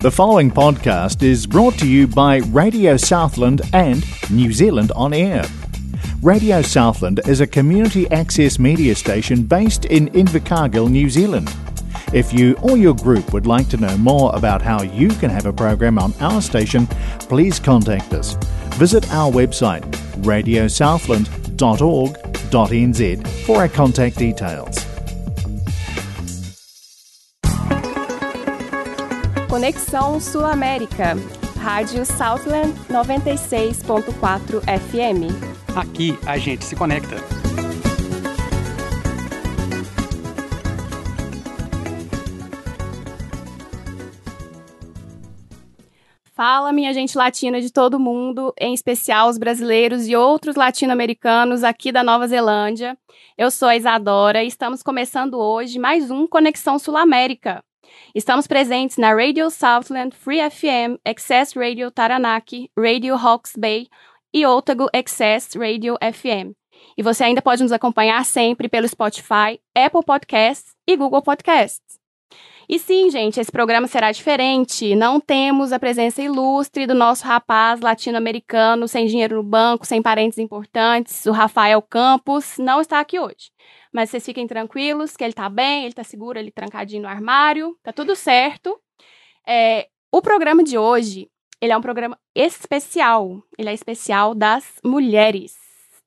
The following podcast is brought to you by Radio Southland and New Zealand On Air. Radio Southland is a community access media station based in Invercargill, New Zealand. If you or your group would like to know more about how you can have a program on our station, please contact us. Visit our website radiosouthland.org.nz for our contact details. Conexão Sul-América, Rádio Southland 96.4 FM. Aqui a gente se conecta. Fala, minha gente latina de todo mundo, em especial os brasileiros e outros latino-americanos aqui da Nova Zelândia. Eu sou a Isadora e estamos começando hoje mais um Conexão Sul-América. Estamos presentes na Radio Southland, Free FM, Access Radio Taranaki, Radio Hawks Bay e Otago Access Radio FM. E você ainda pode nos acompanhar sempre pelo Spotify, Apple Podcasts e Google Podcasts. E sim, gente, esse programa será diferente. Não temos a presença ilustre do nosso rapaz latino-americano sem dinheiro no banco, sem parentes importantes, o Rafael Campos, não está aqui hoje. Mas vocês fiquem tranquilos que ele tá bem, ele tá seguro, ele trancadinho no armário, tá tudo certo. É, o programa de hoje, ele é um programa especial. Ele é especial das mulheres.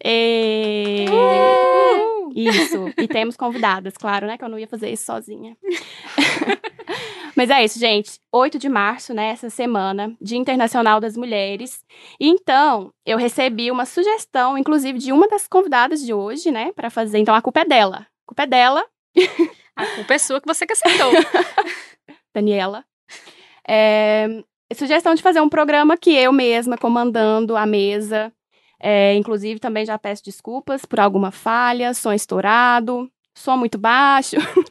E... Uh! Isso. E temos convidadas, claro, né? Que eu não ia fazer isso sozinha. Mas é isso, gente. 8 de março, né? Essa semana, Dia Internacional das Mulheres. E então, eu recebi uma sugestão, inclusive, de uma das convidadas de hoje, né? Para fazer. Então, a culpa é dela. A culpa é dela. A culpa é sua que você que aceitou. Daniela. É, sugestão de fazer um programa que eu mesma comandando a mesa. É, inclusive, também já peço desculpas por alguma falha, som estourado, som muito baixo.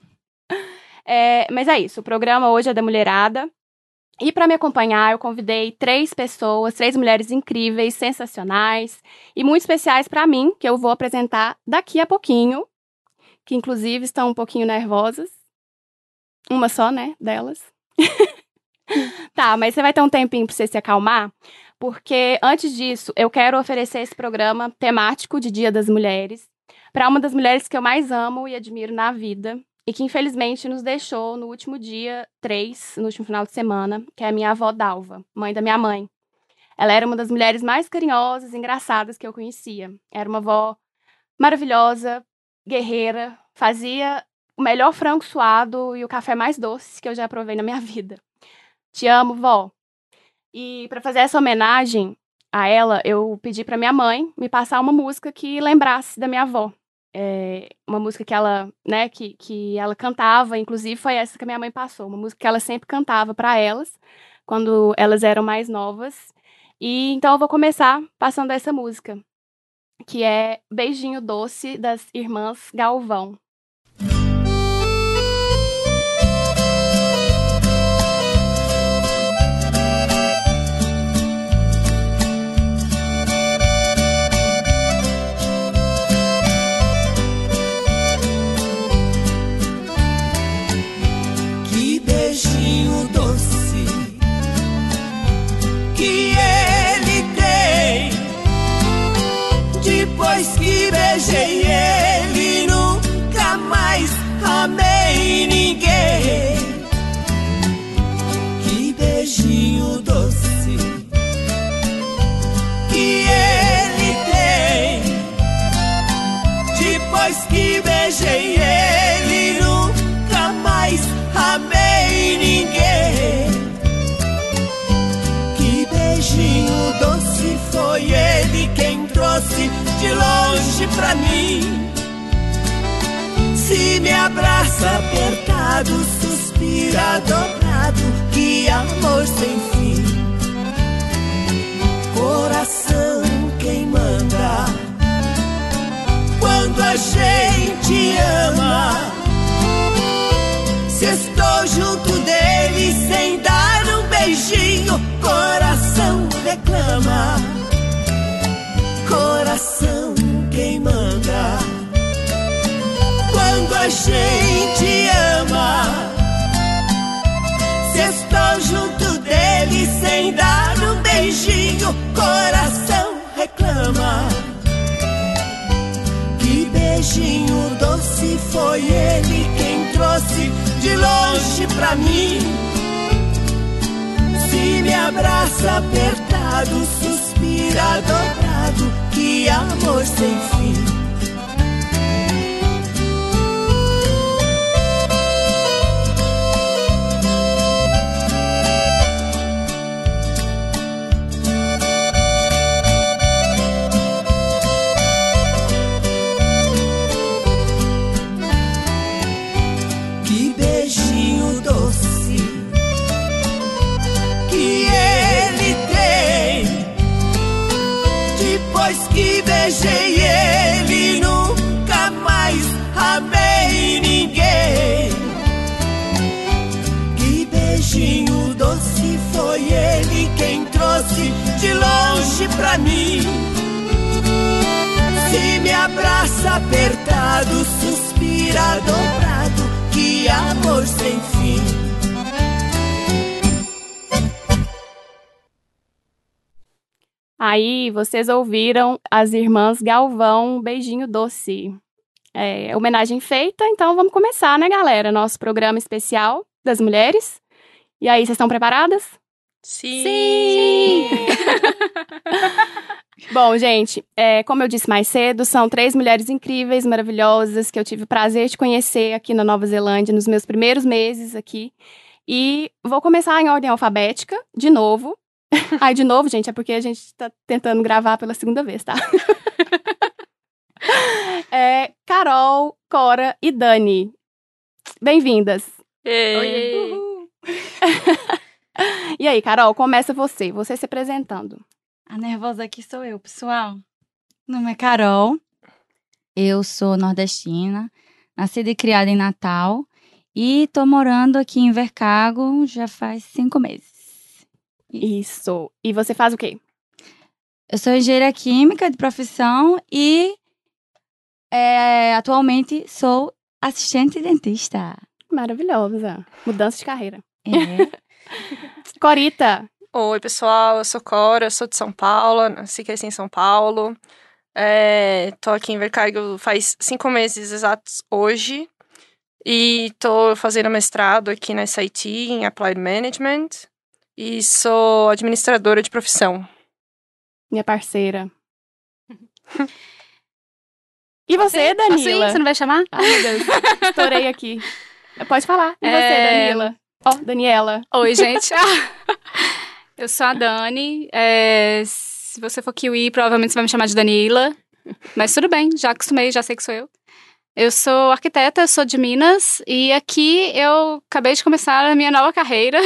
é, mas é isso, o programa hoje é da mulherada. E para me acompanhar, eu convidei três pessoas, três mulheres incríveis, sensacionais e muito especiais para mim, que eu vou apresentar daqui a pouquinho, que inclusive estão um pouquinho nervosas. Uma só, né, delas. tá, mas você vai ter um tempinho para você se acalmar, porque antes disso, eu quero oferecer esse programa temático de Dia das Mulheres para uma das mulheres que eu mais amo e admiro na vida e que infelizmente nos deixou no último dia 3, no último final de semana, que é a minha avó Dalva, mãe da minha mãe. Ela era uma das mulheres mais carinhosas e engraçadas que eu conhecia. Era uma avó maravilhosa, guerreira, fazia o melhor frango suado e o café mais doce que eu já provei na minha vida. Te amo, vó. E para fazer essa homenagem a ela, eu pedi para minha mãe me passar uma música que lembrasse da minha avó. É, uma música que ela, né, que, que ela cantava, inclusive foi essa que a minha mãe passou, uma música que ela sempre cantava para elas quando elas eram mais novas. E então eu vou começar passando essa música, que é Beijinho Doce das Irmãs Galvão. Apertado, suspira dobrado, que amor sem fim. Coração quem manda quando a gente ama. Se estou junto dele sem dar um beijinho, coração reclama coração quem manda a gente ama. Se estou junto dele sem dar um beijinho, coração reclama. Que beijinho doce foi ele quem trouxe de longe pra mim. Se me abraça apertado, suspira dobrado, que amor sem fim. Aí vocês ouviram as irmãs Galvão, um beijinho doce. É, homenagem feita, então vamos começar, né, galera? Nosso programa especial das mulheres. E aí, vocês estão preparadas? Sim! Bom, gente, é, como eu disse mais cedo, são três mulheres incríveis, maravilhosas, que eu tive o prazer de conhecer aqui na Nova Zelândia nos meus primeiros meses aqui. E vou começar em ordem alfabética, de novo. Ai, de novo, gente, é porque a gente tá tentando gravar pela segunda vez, tá? É, Carol, Cora e Dani. Bem-vindas. Oi. E aí, Carol, começa você, você se apresentando. A nervosa aqui sou eu, pessoal. Meu nome é Carol. Eu sou nordestina, nascida e criada em Natal. E tô morando aqui em Vercago já faz cinco meses. Isso. E você faz o quê? Eu sou engenheira química de profissão e é, atualmente sou assistente dentista. Maravilhosa. Mudança de carreira. É. Corita. Oi, pessoal, eu sou Cora, eu sou de São Paulo, nasci e cresci em São Paulo. É, tô aqui em Vercargo faz cinco meses exatos hoje. E tô fazendo mestrado aqui na SIT, em Applied Management. E sou administradora de profissão. Minha parceira. E você? Danila? Você não vai chamar? Ai, meu Deus. Estourei aqui. Pode falar. E você, É, Danila? Ó, Daniela. Oi, gente. Ah, eu sou a Dani. É, se você for kiwi, provavelmente você vai me chamar de Danila. Mas tudo bem, já acostumei, já sei que sou eu. Eu sou arquiteta, sou de Minas. E aqui eu acabei de começar a minha nova carreira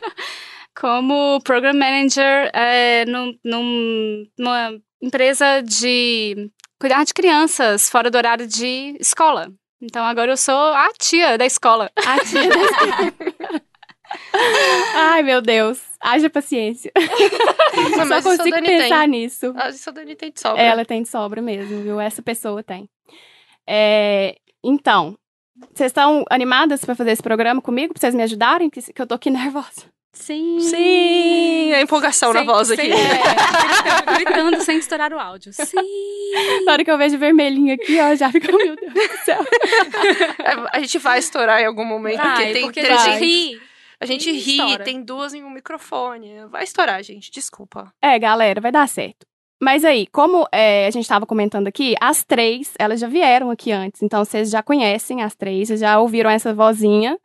como Program Manager é, num- num- numa empresa de cuidar de crianças fora do horário de escola. Então agora eu sou a tia da escola. A tia da- Ai, meu Deus. Haja paciência. Não, Só consigo pensar tem. nisso. Ah, isso a Dani tem de sobra. Ela tem de sobra mesmo, viu? Essa pessoa tem. É, então, vocês estão animadas para fazer esse programa comigo? Pra vocês me ajudarem? Que, que eu tô aqui nervosa. Sim. Sim, a empolgação na voz sem- aqui. é, gritando sem estourar o áudio. Sim. Na hora que eu vejo vermelhinho aqui, ó, já fica, meu Deus do céu. É, A gente vai estourar em algum momento, Vai, porque tem porque três a gente ri. A gente ri, estoura. tem duas em um microfone. Vai estourar, gente, desculpa. É, galera, vai dar certo. Mas aí, como é, a gente estava comentando aqui, as três, elas já vieram aqui antes. Então, vocês já conhecem as três, vocês já ouviram essa vozinha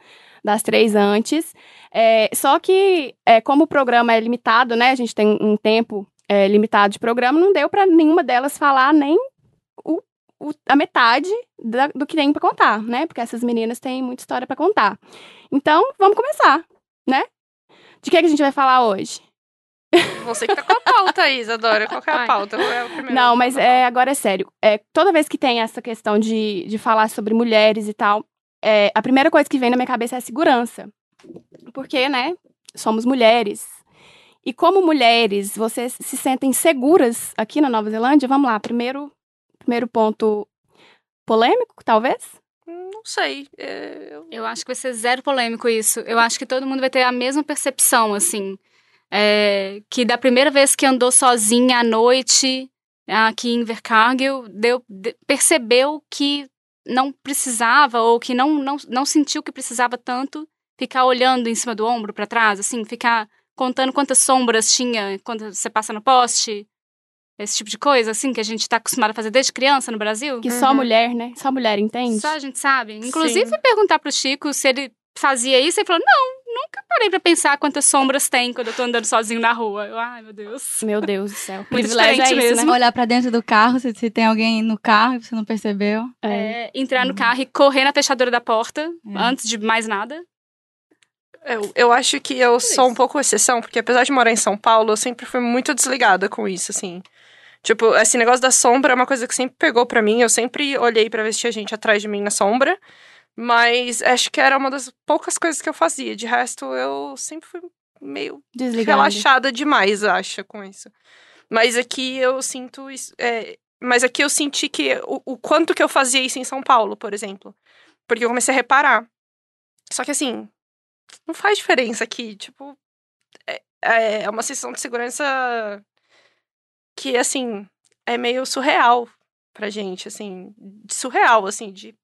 das três antes. É, só que, é, como o programa é limitado, né? A gente tem um tempo é, limitado de programa, não deu para nenhuma delas falar nem o, o- a metade da- do que tem para contar, né? Porque essas meninas têm muita história para contar. Então, vamos começar, né? De que, que a gente vai falar hoje? Você que tá com a pauta, Isadora. Qual que é a pauta? Qual é o primeiro? Não, mas da é, agora é sério. É, toda vez que tem essa questão de, de falar sobre mulheres e tal, é, a primeira coisa que vem na minha cabeça é a segurança. Porque, né, somos mulheres. E como mulheres, vocês se sentem seguras aqui na Nova Zelândia? Vamos lá, primeiro, primeiro ponto polêmico, talvez? Não sei. é, eu- Eu acho que vai ser zero polêmico isso. Eu acho que todo mundo vai ter a mesma percepção, assim. É, que da primeira vez que andou sozinha à noite aqui em Vercargill, deu, de- percebeu que não precisava ou que não, não, não sentiu que precisava tanto ficar olhando em cima do ombro para trás, assim, ficar contando quantas sombras tinha quando você passa no poste, esse tipo de coisa, assim, que a gente tá acostumado a fazer desde criança no Brasil. Que só Uhum. mulher, né? Só mulher entende. Só a gente sabe. Inclusive, perguntar pro Chico se ele fazia isso, ele falou: não, nunca parei pra pensar quantas sombras tem quando eu tô andando sozinho na rua. Eu, ai, meu Deus. Meu Deus do céu. Muito Privilégio é diferente isso, mesmo. né? Olhar pra dentro do carro, se, se tem alguém no carro e você não percebeu. É. É, entrar no carro e correr na fechadura da porta, É. antes de mais nada. Eu, eu acho que eu sou um pouco exceção, porque apesar de morar em São Paulo, eu sempre fui muito desligada com isso, assim. Tipo, esse negócio da sombra é uma coisa que sempre pegou pra mim. Eu sempre olhei pra ver se tinha gente atrás de mim na sombra. Mas acho que era uma das poucas coisas que eu fazia. De resto, eu sempre fui meio Desligada. relaxada demais, acho, com isso. Mas aqui eu sinto isso. é, mas aqui eu senti que o, o quanto que eu fazia isso em São Paulo, por exemplo. Porque eu comecei a reparar. Só que assim, não faz diferença aqui. Tipo, é, é uma sensação de segurança que, assim, é meio surreal pra gente, assim. Surreal, assim, de.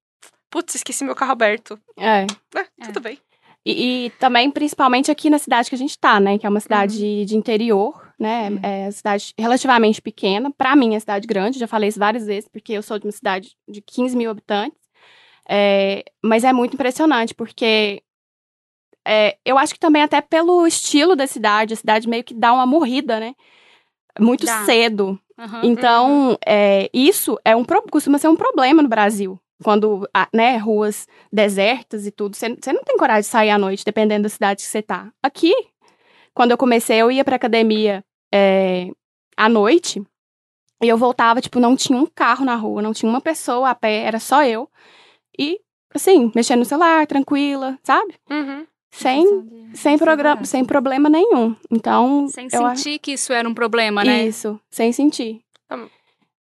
Putz, esqueci meu carro aberto. É. É, tudo bem. E, e também, principalmente aqui na cidade que a gente tá, né? Que é uma cidade Uhum. de interior, né? É uma cidade relativamente pequena. Pra mim, é cidade grande. Já falei isso várias vezes, porque eu sou de uma cidade de 15 mil habitantes. É, mas é muito impressionante, porque é, eu acho que também até pelo estilo da cidade, a cidade meio que dá uma morrida, né? Muito Dá. cedo. Aham. Então, é, isso é um, costuma ser um problema no Brasil. Quando, né, ruas desertas e tudo, você não tem coragem de sair à noite, dependendo da cidade que você tá. Aqui, quando eu comecei, eu ia pra academia é, à noite e eu voltava, tipo, não tinha um carro na rua, não tinha uma pessoa a pé, era só eu. E, assim, mexendo no celular, tranquila, sabe? Uhum. Sem, sem, programa, sem problema nenhum. Então, Sem acho- sentir que isso era um problema, né? Isso, sem sentir.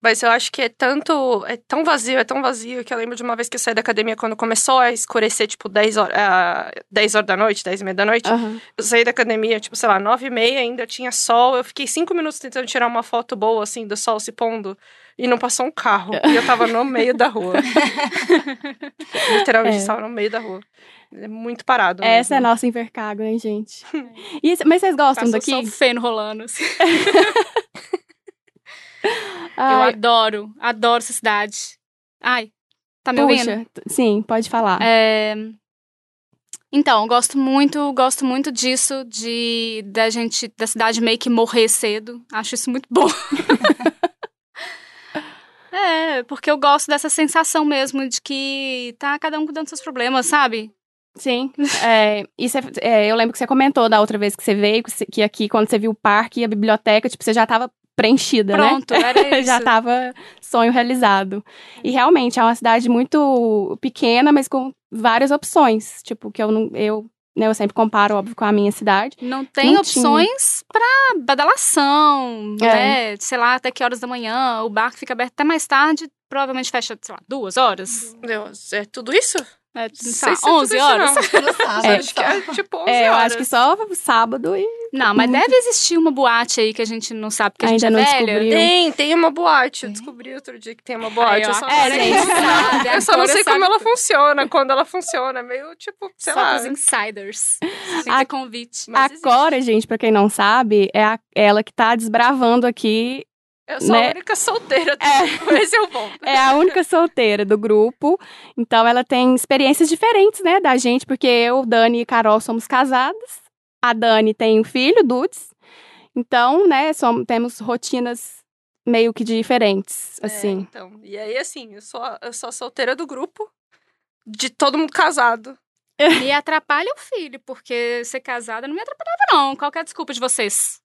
Mas eu acho que é tanto. É tão vazio, é tão vazio que eu lembro de uma vez que eu saí da academia quando começou a escurecer, tipo, 10 horas, ah, 10 horas da noite, 10 e meia da noite. Aham. Eu saí da academia, tipo, sei lá, 9 e meia, ainda tinha sol. Eu fiquei 5 minutos tentando tirar uma foto boa, assim, do sol se pondo. E não passou um carro. E eu tava no meio da rua. Literalmente, É. estava no meio da rua. É muito parado. Essa é mesmo. nossa Invercargo, hein, gente? E, mas vocês gostam Passou daqui? só feno rolando. assim. Eu Ai, adoro, adoro essa cidade. Ai, tá me ouvindo? puxa, t- sim, pode falar. É, Então, gosto muito, gosto muito disso, de da gente, da cidade meio que morrer cedo. Acho isso muito bom. é, porque eu gosto dessa sensação mesmo de que tá cada um cuidando dos seus problemas, sabe? Sim. É, e você- é, eu lembro que você comentou da outra vez que você veio, que, que aqui, quando você viu o parque e a biblioteca, tipo, você já tava preenchida, Pronto, né? era isso. já tava sonho realizado. E realmente é uma cidade muito pequena, mas com várias opções. Tipo, que eu não. Eu, né, eu sempre comparo, óbvio, com a minha cidade. Não tem Não opções pra badalação, É. né? Sei lá, até que horas da manhã, o bar fica aberto até mais tarde, provavelmente fecha, sei lá, duas horas. Deus, é tudo isso? É, Não sei sei lá, se é tudo 11 isso, horas. não. Sábado, É, Acho que é tipo 11 É, eu horas. acho que só sábado e. Não, mas deve existir uma boate aí que a gente não sabe porque a gente Ainda é não velha. descobriu. Tem, tem uma boate. Eu descobri outro dia que tem uma boate. Aí, eu só, é, não sei sabe, eu só não sei como ela funciona, quando ela funciona. Meio tipo, sei Só lá. pros insiders. A- convite. Mas a existe. Cora, gente, pra quem não sabe, é a- ela que tá desbravando aqui Eu sou né? a única solteira. do É. grupo, Esse é o ponto. é a única solteira do grupo. Então ela tem experiências diferentes, né, da gente, porque eu, Dani e Carol somos casadas. A Dani tem um filho, Dudes. Então, né, somos, temos rotinas meio que diferentes, É, assim. então. E aí, assim, eu sou, eu sou a solteira do grupo. De todo mundo casado. Me atrapalha o filho, porque ser casada não me atrapalhava, não. Qual que é a desculpa de vocês?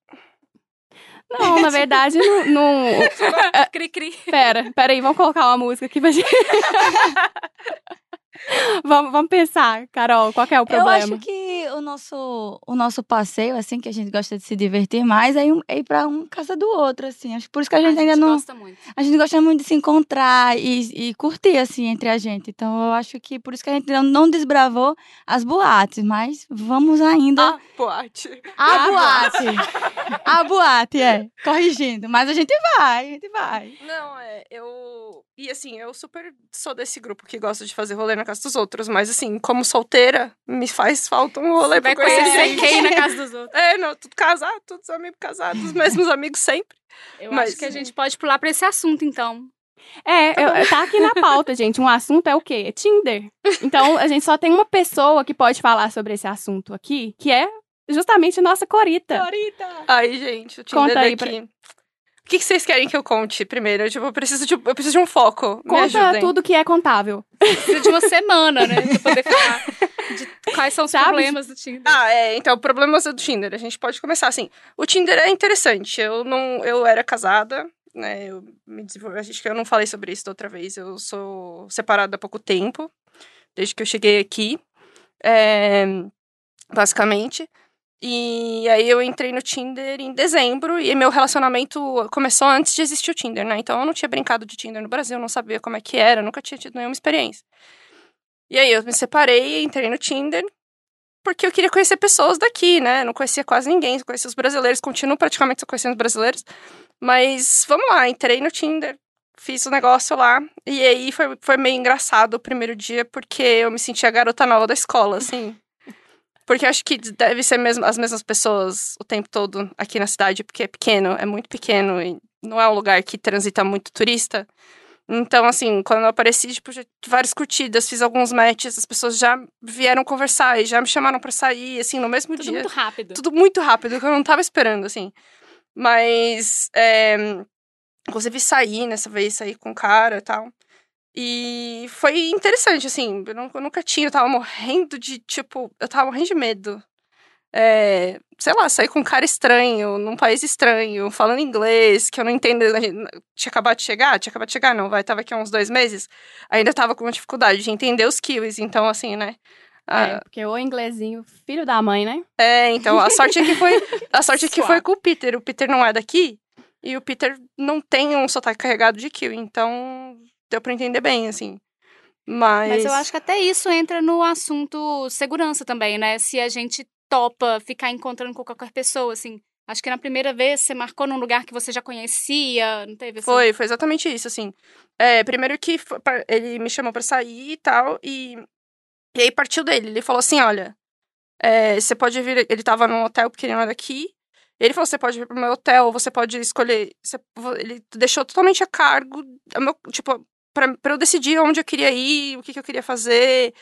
Não, na verdade, não. não... Cri-cri. Pera, pera aí, vamos colocar uma música aqui pra gente. vamos, vamos pensar, Carol, qual que é o Eu problema? acho que nosso, o nosso passeio, assim, que a gente gosta de se divertir mais, é ir, é ir pra um casa do outro, assim. Acho que por isso que a gente, ainda não. gosta muito. A gente gosta muito de se encontrar e, e curtir, assim, entre a gente. Então, eu acho que por isso que a gente não, não desbravou as boates, mas vamos ainda. A boate. A boate! A boate, é. Corrigindo. Mas a gente vai, a gente vai. Não, é, eu. E assim, eu super sou desse grupo que gosta de fazer rolê na casa dos outros, mas assim, como solteira, me faz falta um rolê Vai pra conhecer conhecer gente. quem na casa dos outros. É, não, tudo casado, todos amigos casados, os mesmos amigos sempre. Eu Mas- acho que a gente pode pular pra esse assunto, então. É, eu- tá aqui na pauta, gente. Um assunto é o quê? É Tinder. Então, a gente só tem uma pessoa que pode falar sobre esse assunto aqui, que é justamente a nossa Corita. Ai, gente, o Conta Tinder aí daqui. O que, que vocês querem que eu conte primeiro? Eu, tipo, eu preciso de, eu preciso de um foco. Me Conta ajudem. tudo que é contável. Precisa de uma semana, né? Pra poder falar de quais são os Sabe? problemas do Tinder. Ah, é, então, problemas do Tinder. A gente pode começar assim. O Tinder é interessante. Eu não. Eu era casada, né? Eu me desenvolvi. Acho que eu não falei sobre isso da outra vez. Eu sou separada há pouco tempo, desde que eu cheguei aqui. É, basicamente. E aí eu entrei no Tinder em dezembro e meu relacionamento começou antes de existir o Tinder, né? Então eu não tinha brincado de Tinder no Brasil, não sabia como é que era, nunca tinha tido nenhuma experiência. E aí eu me separei, entrei no Tinder, porque eu queria conhecer pessoas daqui, né? Não conhecia quase ninguém, conhecia os brasileiros, continuo praticamente só conhecendo os brasileiros. Mas vamos lá, entrei no Tinder, fiz o negócio lá, e aí foi, foi meio engraçado o primeiro dia, porque eu me senti a garota nova da escola, assim. Porque eu acho que deve ser mesmo as mesmas pessoas o tempo todo aqui na cidade, porque é pequeno, é muito pequeno, e não é um lugar que transita muito turista. Então, assim, quando eu apareci, tipo, várias curtidas, fiz alguns matches, as pessoas já vieram conversar e já me chamaram pra sair, assim, no mesmo Tudo dia. muito rápido. Tudo muito rápido, que eu não tava esperando, assim. Mas, é, inclusive, saí nessa vez, saí com o cara e tal. E foi interessante, assim, eu, não- eu nunca tinha, eu tava morrendo de, tipo, eu tava morrendo de medo. É, sei lá, sair com um cara estranho, num país estranho, falando inglês, que eu não entendo. Tinha acabado de chegar? Tinha acabado de chegar, não, vai, tava aqui há uns dois meses. Ainda tava com uma dificuldade de entender os kiwis, então, assim, né? ah, É, porque o inglesinho, filho da mãe, né? é, então, a sorte é que foi. A sorte é que foi com o Peter. O Peter não é daqui. E o Peter não tem um sotaque carregado de kiwi. Então, deu pra entender bem, assim. Mas. Mas eu acho que até isso entra no assunto segurança também, né? Se a gente topa ficar encontrando com qualquer pessoa, assim. Acho que na primeira vez você marcou num lugar que você já conhecia, não teve assim? Foi, foi exatamente isso, assim. É, primeiro que foi ele me chamou pra sair e tal, e, e aí partiu dele. Ele falou assim: olha, é, você pode vir. Ele tava num hotel porque ele não é daqui. Ele falou: você pode vir pro meu hotel, você pode escolher. você- ele deixou totalmente a cargo, a meu- tipo, pra eu decidir onde eu queria ir, o que, que eu queria fazer.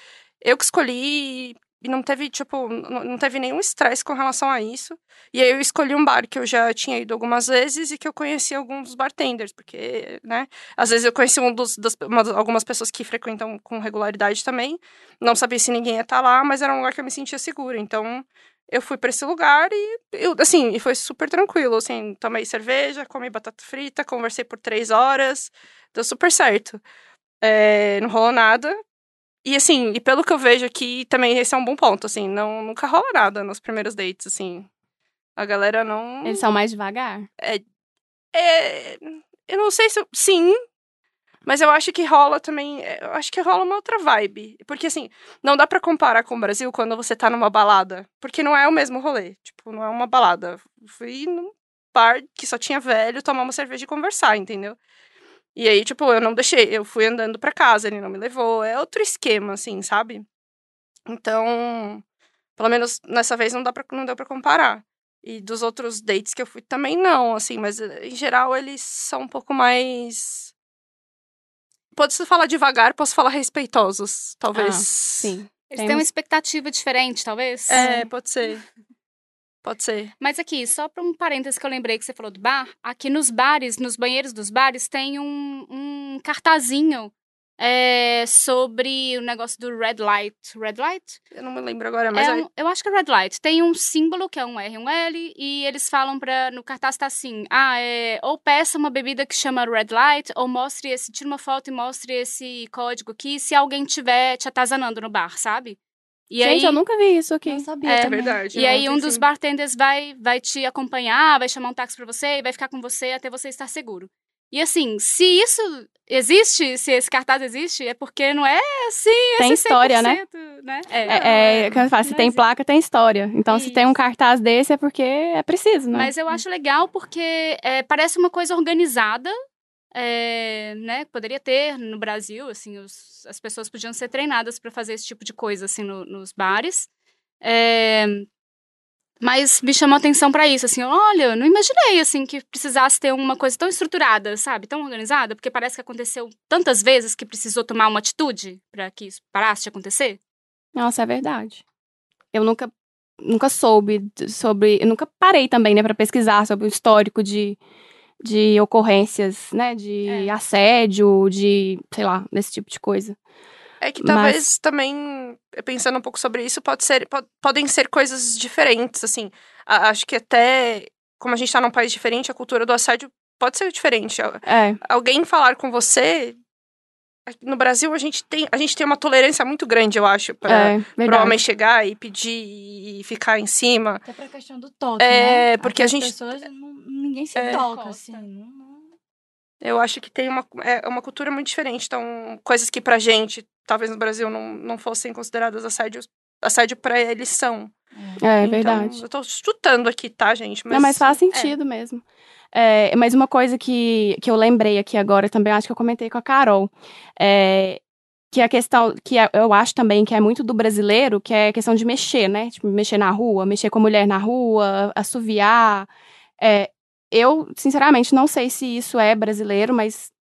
Eu que escolhi. E não teve, tipo, não, teve nenhum estresse com relação a isso. E aí eu escolhi um bar que eu já tinha ido algumas vezes e que eu conheci alguns bartenders, porque, né? Às vezes eu conheci um dos, das, uma- algumas pessoas que frequentam com regularidade também. Não sabia se ninguém ia estar lá, mas era um lugar que eu me sentia segura. Então, eu fui pra esse lugar e, eu, assim, e foi super tranquilo, assim. Tomei cerveja, comi batata frita, conversei por três horas. Deu super certo. É, não rolou nada. E assim, e pelo que eu vejo aqui, também esse é um bom ponto, assim, não, nunca rola nada nos primeiros dates, assim. A galera não. Eles são mais devagar. É, eu não sei se. eu- Sim. Mas eu acho que rola também. é, Eu acho que rola uma outra vibe. Porque, assim, não dá pra comparar com o Brasil quando você tá numa balada. Porque não é o mesmo rolê. Tipo, não é uma balada. Fui num bar que só tinha velho, tomar uma cerveja e conversar, entendeu? E aí, tipo, eu não deixei. Eu fui andando pra casa, ele não me levou. É outro esquema, assim, sabe? Então, pelo menos nessa vez não, dá pra, não deu pra comparar. E dos outros dates que eu fui também não, assim, mas eh, em geral eles são um pouco mais. Pode-se falar devagar, posso falar respeitosos, talvez. Ah, sim. Eles têm uma expectativa diferente, talvez? É, pode ser. Pode ser. Mas aqui, só para um parênteses que eu lembrei que você falou do bar, aqui nos bares, nos banheiros dos bares, tem um, um cartazinho é, sobre o negócio do red light. Red light? Eu não me lembro agora, mas É um- eu acho que é red light. Tem um símbolo, que é um R e um L, e eles falam pra. No cartaz tá assim: ah, é. Ou peça uma bebida que chama red light, ou mostre esse. Tira uma foto e mostre esse código aqui se alguém tiver te atazanando no bar, sabe? E Gente, aí, eu nunca vi isso aqui. Não sabia É, é verdade. e aí um dos sim. bartenders vai, vai te acompanhar, vai chamar um táxi pra você e vai ficar com você até você estar seguro. E assim, se isso existe, se esse cartaz existe, é porque não é assim, Tem esse história, né? 100%, né? É, é, como eu falo, se tem existe. placa, tem história. Então, se tem um Isso. cartaz desse, é porque é preciso, né? Mas eu acho legal porque é, parece uma coisa organizada, é, né? Poderia ter no Brasil, assim, os- as pessoas podiam ser treinadas para fazer esse tipo de coisa, assim, no- nos bares. Mas me chamou a atenção para isso, assim, olha, eu não imaginei, assim, que precisasse ter uma coisa tão estruturada, sabe? Tão organizada, porque parece que aconteceu tantas vezes que precisou tomar uma atitude para que isso parasse de acontecer. Nossa, é verdade. Eu nunca, nunca soube sobre. Eu nunca parei também, né, pra pesquisar sobre o histórico de, de ocorrências, né? De É. assédio, de, sei lá, desse tipo de coisa. É que Mas- talvez também, pensando um pouco sobre isso, pode ser, po- podem ser coisas diferentes, assim. A- acho que até, como a gente tá num país diferente, a cultura do assédio pode ser diferente. É, Alguém falar com você... No Brasil, a gente tem, a gente tem uma tolerância muito grande, eu acho, pra, é, verdade. homem chegar e pedir e ficar em cima. Até pra questão do toque, É, né? porque Aqui a as gente- pessoas, não- ninguém se É. toca, assim. não- Eu acho que tem uma, é uma cultura muito diferente. Então, coisas que pra gente, talvez no Brasil, não, não fossem consideradas assédio, assédio pra eles são. É, Então, verdade. Eu tô chutando aqui, tá, gente? Não, mas faz sentido mesmo. É, mas uma coisa que, que eu lembrei aqui agora também, acho que eu comentei com a Carol, é, que a questão, que é- eu acho também que é muito do brasileiro, que é a questão de mexer, né? Tipo, mexer na rua, mexer com a mulher na rua, assoviar. É, eu, sinceramente, não sei se isso é brasileiro, mas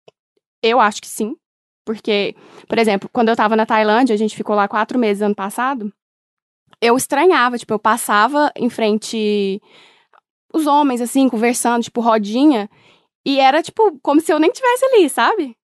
eu acho que sim. Porque, por exemplo, quando eu tava na Tailândia, a gente ficou lá quatro meses ano passado, eu estranhava, tipo, eu passava em frente os homens, assim, conversando, tipo, rodinha. E era, tipo, como se eu nem tivesse ali, sabe?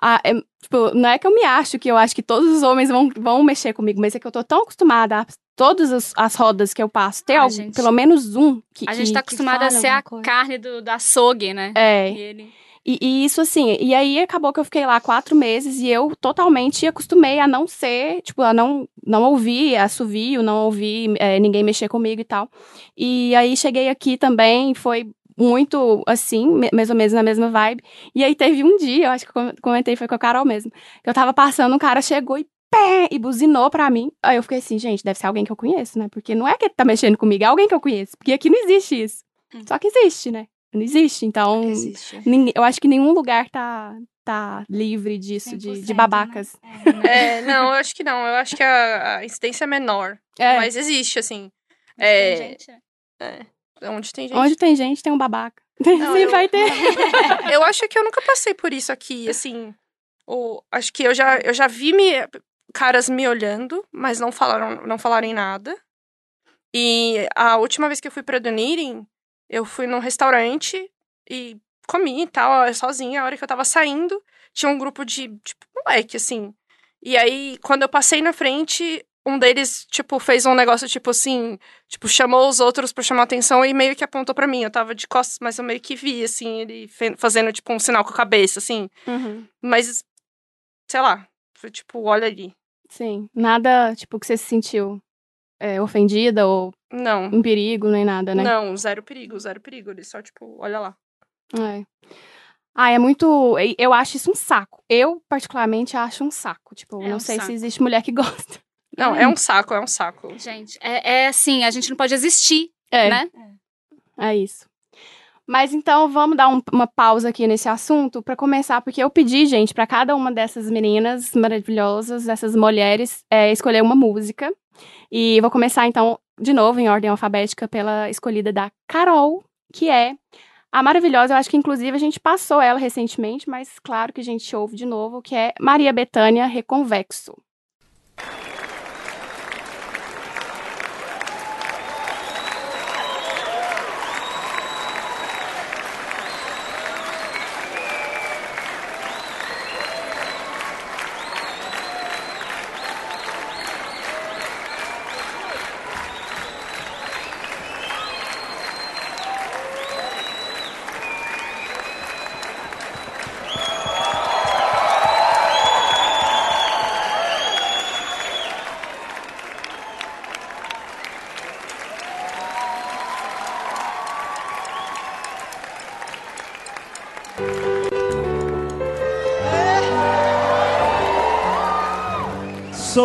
Ah, é, tipo, não é que eu me acho que eu acho que todos os homens vão, vão mexer comigo, mas é que eu tô tão acostumada a todas as, as rodas que eu passo, Ah, algum- gente. pelo menos um que. A gente que- tá acostumada a ser a coisa. carne do, do açougue, né? É. E ele... E, e isso, assim, e aí acabou que eu fiquei lá quatro meses e eu totalmente acostumei a não ser, tipo, a não, não ouvir assovio, não ouvir é, ninguém mexer comigo e tal. E aí cheguei aqui também, foi muito assim, mais ou menos na mesma vibe. E aí teve um dia, eu acho que eu com- comentei, foi com a Carol mesmo, que eu tava passando, um cara chegou e pé, e buzinou pra mim. Aí eu fiquei assim, gente, deve ser alguém que eu conheço, né? Porque não é que ele tá mexendo comigo, é alguém que eu conheço. Porque aqui não existe isso. Hum. Só que existe, né? Não existe, então... Existe. Ninguém- eu acho que nenhum lugar tá, tá livre disso, de, 100%, de babacas. né? É, É, não, eu acho que não. Eu acho que a, a incidência é menor. É, Mas existe, assim. Tem É, gente, né? onde tem gente. onde tem gente, tem um babaca. Não, eu- vai ter. Eu acho que eu nunca passei por isso aqui, assim. O, acho que eu já, eu já vi me, caras me olhando, mas não falaram, não falaram nada. E a última vez que eu fui pra Dunedin, eu fui num restaurante e comi e tal, sozinha. A hora que eu tava saindo, tinha um grupo de, tipo, moleque, assim. E aí, quando eu passei na frente, um deles, tipo, fez um negócio, tipo assim, tipo, chamou os outros pra chamar atenção e meio que apontou pra mim. Eu tava de costas, mas eu meio que vi, assim, ele fazendo, tipo, um sinal com a cabeça, assim. Uhum, Mas, sei lá, foi tipo, olha ali. Sim. Nada, tipo, que você se sentiu é, ofendida ou Não. em perigo, nem nada, né? Não, zero perigo, zero perigo. Ele só, tipo, olha lá. É. Ah, é muito. Eu acho isso um saco. Eu, particularmente, acho um saco. Tipo, É não um sei saco. se existe mulher que gosta. Não, é um saco, é um saco. Gente, é, é assim, a gente não pode existir, É. né? É isso. Mas então vamos dar um- uma pausa aqui nesse assunto para começar, porque eu pedi, gente, para cada uma dessas meninas maravilhosas, dessas mulheres, é, escolher uma música. E vou começar então de novo em ordem alfabética pela escolhida da Carol, que é a maravilhosa. Eu acho que inclusive a gente passou ela recentemente, mas claro que a gente ouve de novo, que é Maria Bethânia Reconvexo.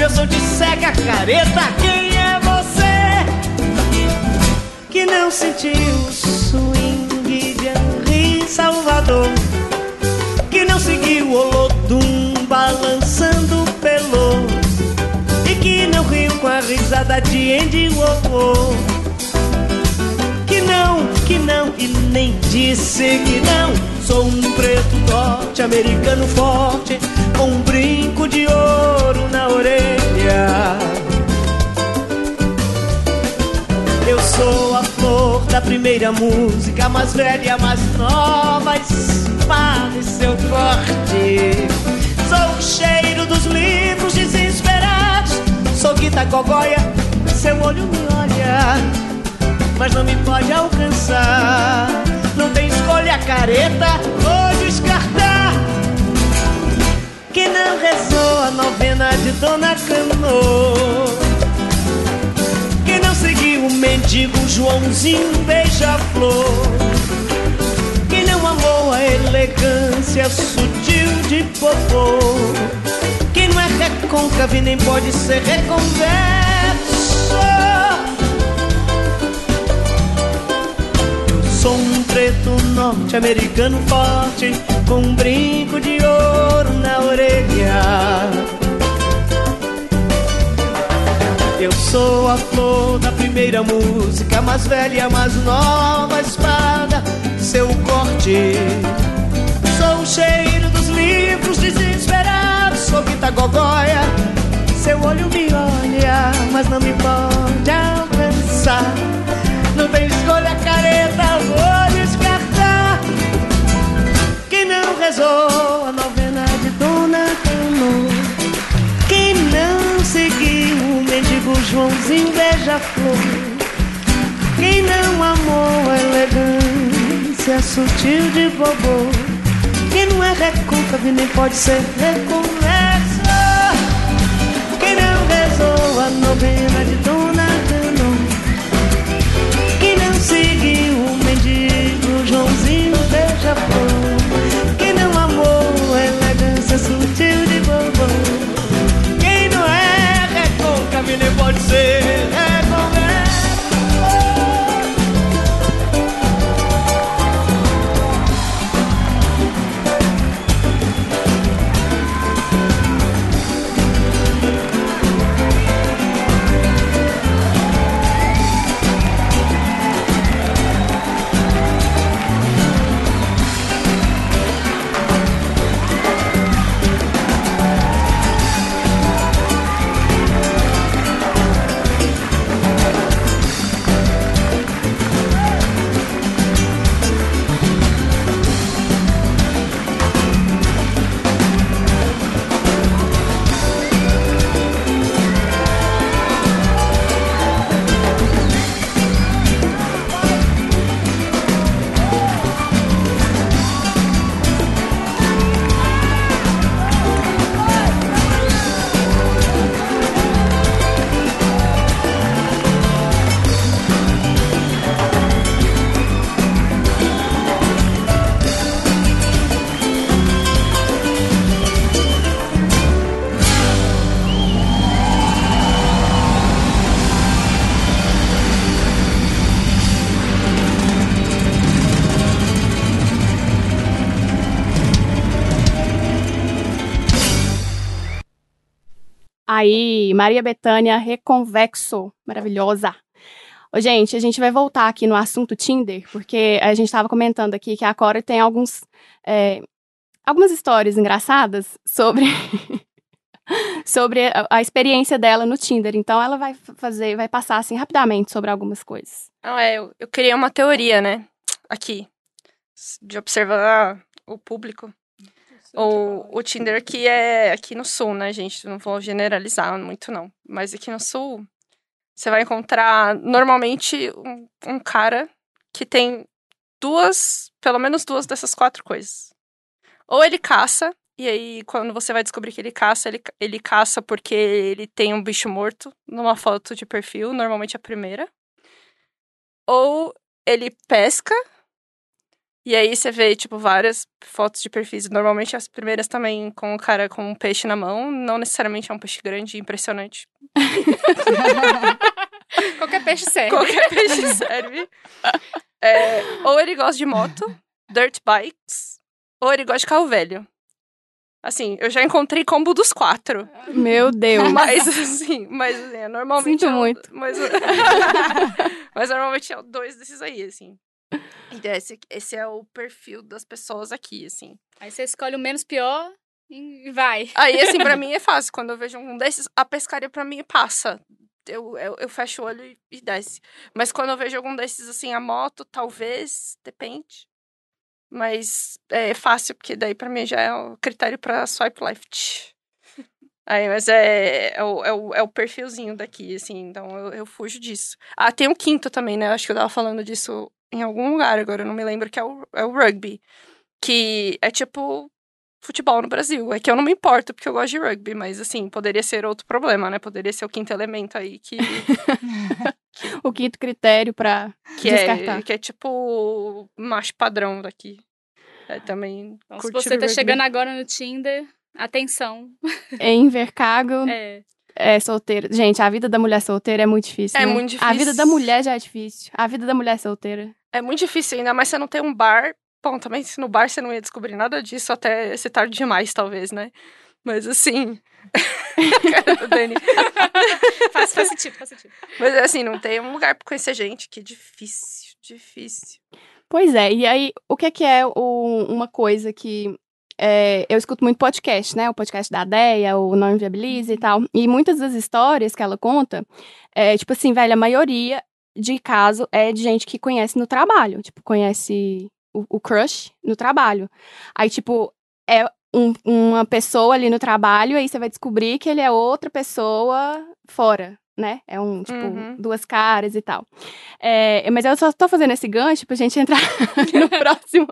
Meu som te cega, careta. Quem é você que não sentiu o swing de Henri Salvador? Que não seguiu o Olodum balançando pelo E que não riu com a risada de Andy Warhol Que não, que não e nem disse que não Sou um preto norte-americano forte Com um brinco de ouro na orelha. Eu sou a flor da primeira música Mais velha, mais nova Espada e seu corte. Sou o cheiro dos livros desesperados Sou Guita Gogóia Seu olho me olha Mas não me pode alcançar. Não tem escolha careta Ou descartar Que não rezou a novena de Dona Cano. Que não seguiu o mendigo Joãozinho beija-flor. Que não amou a elegância sutil de popô. Que não é recôncavo e nem pode ser reconverso. Sou um preto norte-americano forte Com um brinco de ouro na orelha Eu sou a flor da primeira música, mais velha, mais nova espada, seu corte. Sou o cheiro dos livros desesperados, sou Guita Gogóia. Seu olho me olha, mas não me pode alcançar. Não tem escolha careta, vou rezou a novena de Dona Cano? Quem não seguiu o mendigo Joãozinho beija-flor Quem não amou a elegância sutil de bobô Quem não é recôncavo nem pode ser reconverso Quem não rezou a novena de Dona Cano. Quem não seguiu o mendigo Joãozinho beija-flor recôncavo Aí, Maria Bethânia Reconvexo, maravilhosa. Ô, gente, a gente vai voltar aqui no assunto Tinder, porque a gente estava comentando aqui que a Cora tem alguns, é, algumas histórias engraçadas sobre, sobre a, a experiência dela no Tinder. Então, ela vai fazer, vai passar assim rapidamente sobre algumas coisas. Não, é, eu, eu criei uma teoria, né? Aqui. De observar o público. Ou o Tinder aqui é aqui no sul, né, gente? Não vou generalizar muito, não. Mas aqui no sul, você vai encontrar normalmente um, um cara que tem duas, pelo menos duas dessas quatro coisas. Ou ele caça, e aí quando você vai descobrir que ele caça, ele, ele caça porque ele tem um bicho morto numa foto de perfil, normalmente a primeira. Ou ele pesca, e aí você vê, tipo, várias fotos de perfis. Normalmente as primeiras também com o cara com um peixe na mão. Não necessariamente é um peixe grande e impressionante. Qualquer peixe serve. Qualquer peixe serve. É, ou ele gosta de moto, dirt bikes, ou ele gosta de carro velho. Assim, eu já encontrei combo dos quatro. Meu Deus. Mas, assim, mas assim, é, normalmente. Sinto é o- muito. Mas, mas normalmente é dois desses aí, assim. Então, esse, esse é o perfil das pessoas aqui, assim. Aí você escolhe o menos pior e vai. Aí, assim, pra mim é fácil. Quando eu vejo um desses, a pescaria pra mim passa. Eu, eu, eu fecho o olho e, e desce. Mas quando eu vejo algum desses, assim, a moto, talvez, depende. Mas é fácil, porque daí pra mim já é o critério pra swipe left. Aí, mas é, é, o, é, o, é o perfilzinho daqui, assim, então eu, eu fujo disso. Ah, tem um quinto também, né? Acho que eu tava falando disso em algum lugar agora, eu não me lembro, que é o, é o rugby. Que é tipo futebol no Brasil. É que eu não me importo, porque eu gosto de rugby, mas assim, poderia ser outro problema, né? Poderia ser o quinto elemento aí que, O quinto critério pra que, descartar. é, que é tipo macho padrão daqui. É, também Então, se você tá rugby. chegando agora no Tinder, atenção. Em Invercargo, É. é solteira. Gente, a vida da mulher solteira é muito difícil. É né? muito A vida difícil. da mulher já é difícil. A vida da mulher solteira. É muito difícil, ainda mais você não tem um bar. Bom, também se no bar você não ia descobrir nada disso até ser tarde demais, talvez, né? Mas assim. a cara do Dani. Faz, faz sentido, faz sentido. Mas assim, não tem um lugar pra conhecer gente, que é difícil, difícil. Pois é, e aí, o que, que é o- uma coisa que é, eu escuto muito podcast, né? O podcast da Deia, o Não Inviabilize e tal. E muitas das histórias que ela conta, é tipo assim, velho, a maioria de caso é de gente que conhece no trabalho. Tipo, conhece o, o crush no trabalho. Aí, tipo, é um- uma pessoa ali no trabalho, aí você vai descobrir que ele é outra pessoa fora, né? É um, tipo, Uhum. duas caras e tal. É, mas eu só tô fazendo esse gancho pra gente entrar no próximo,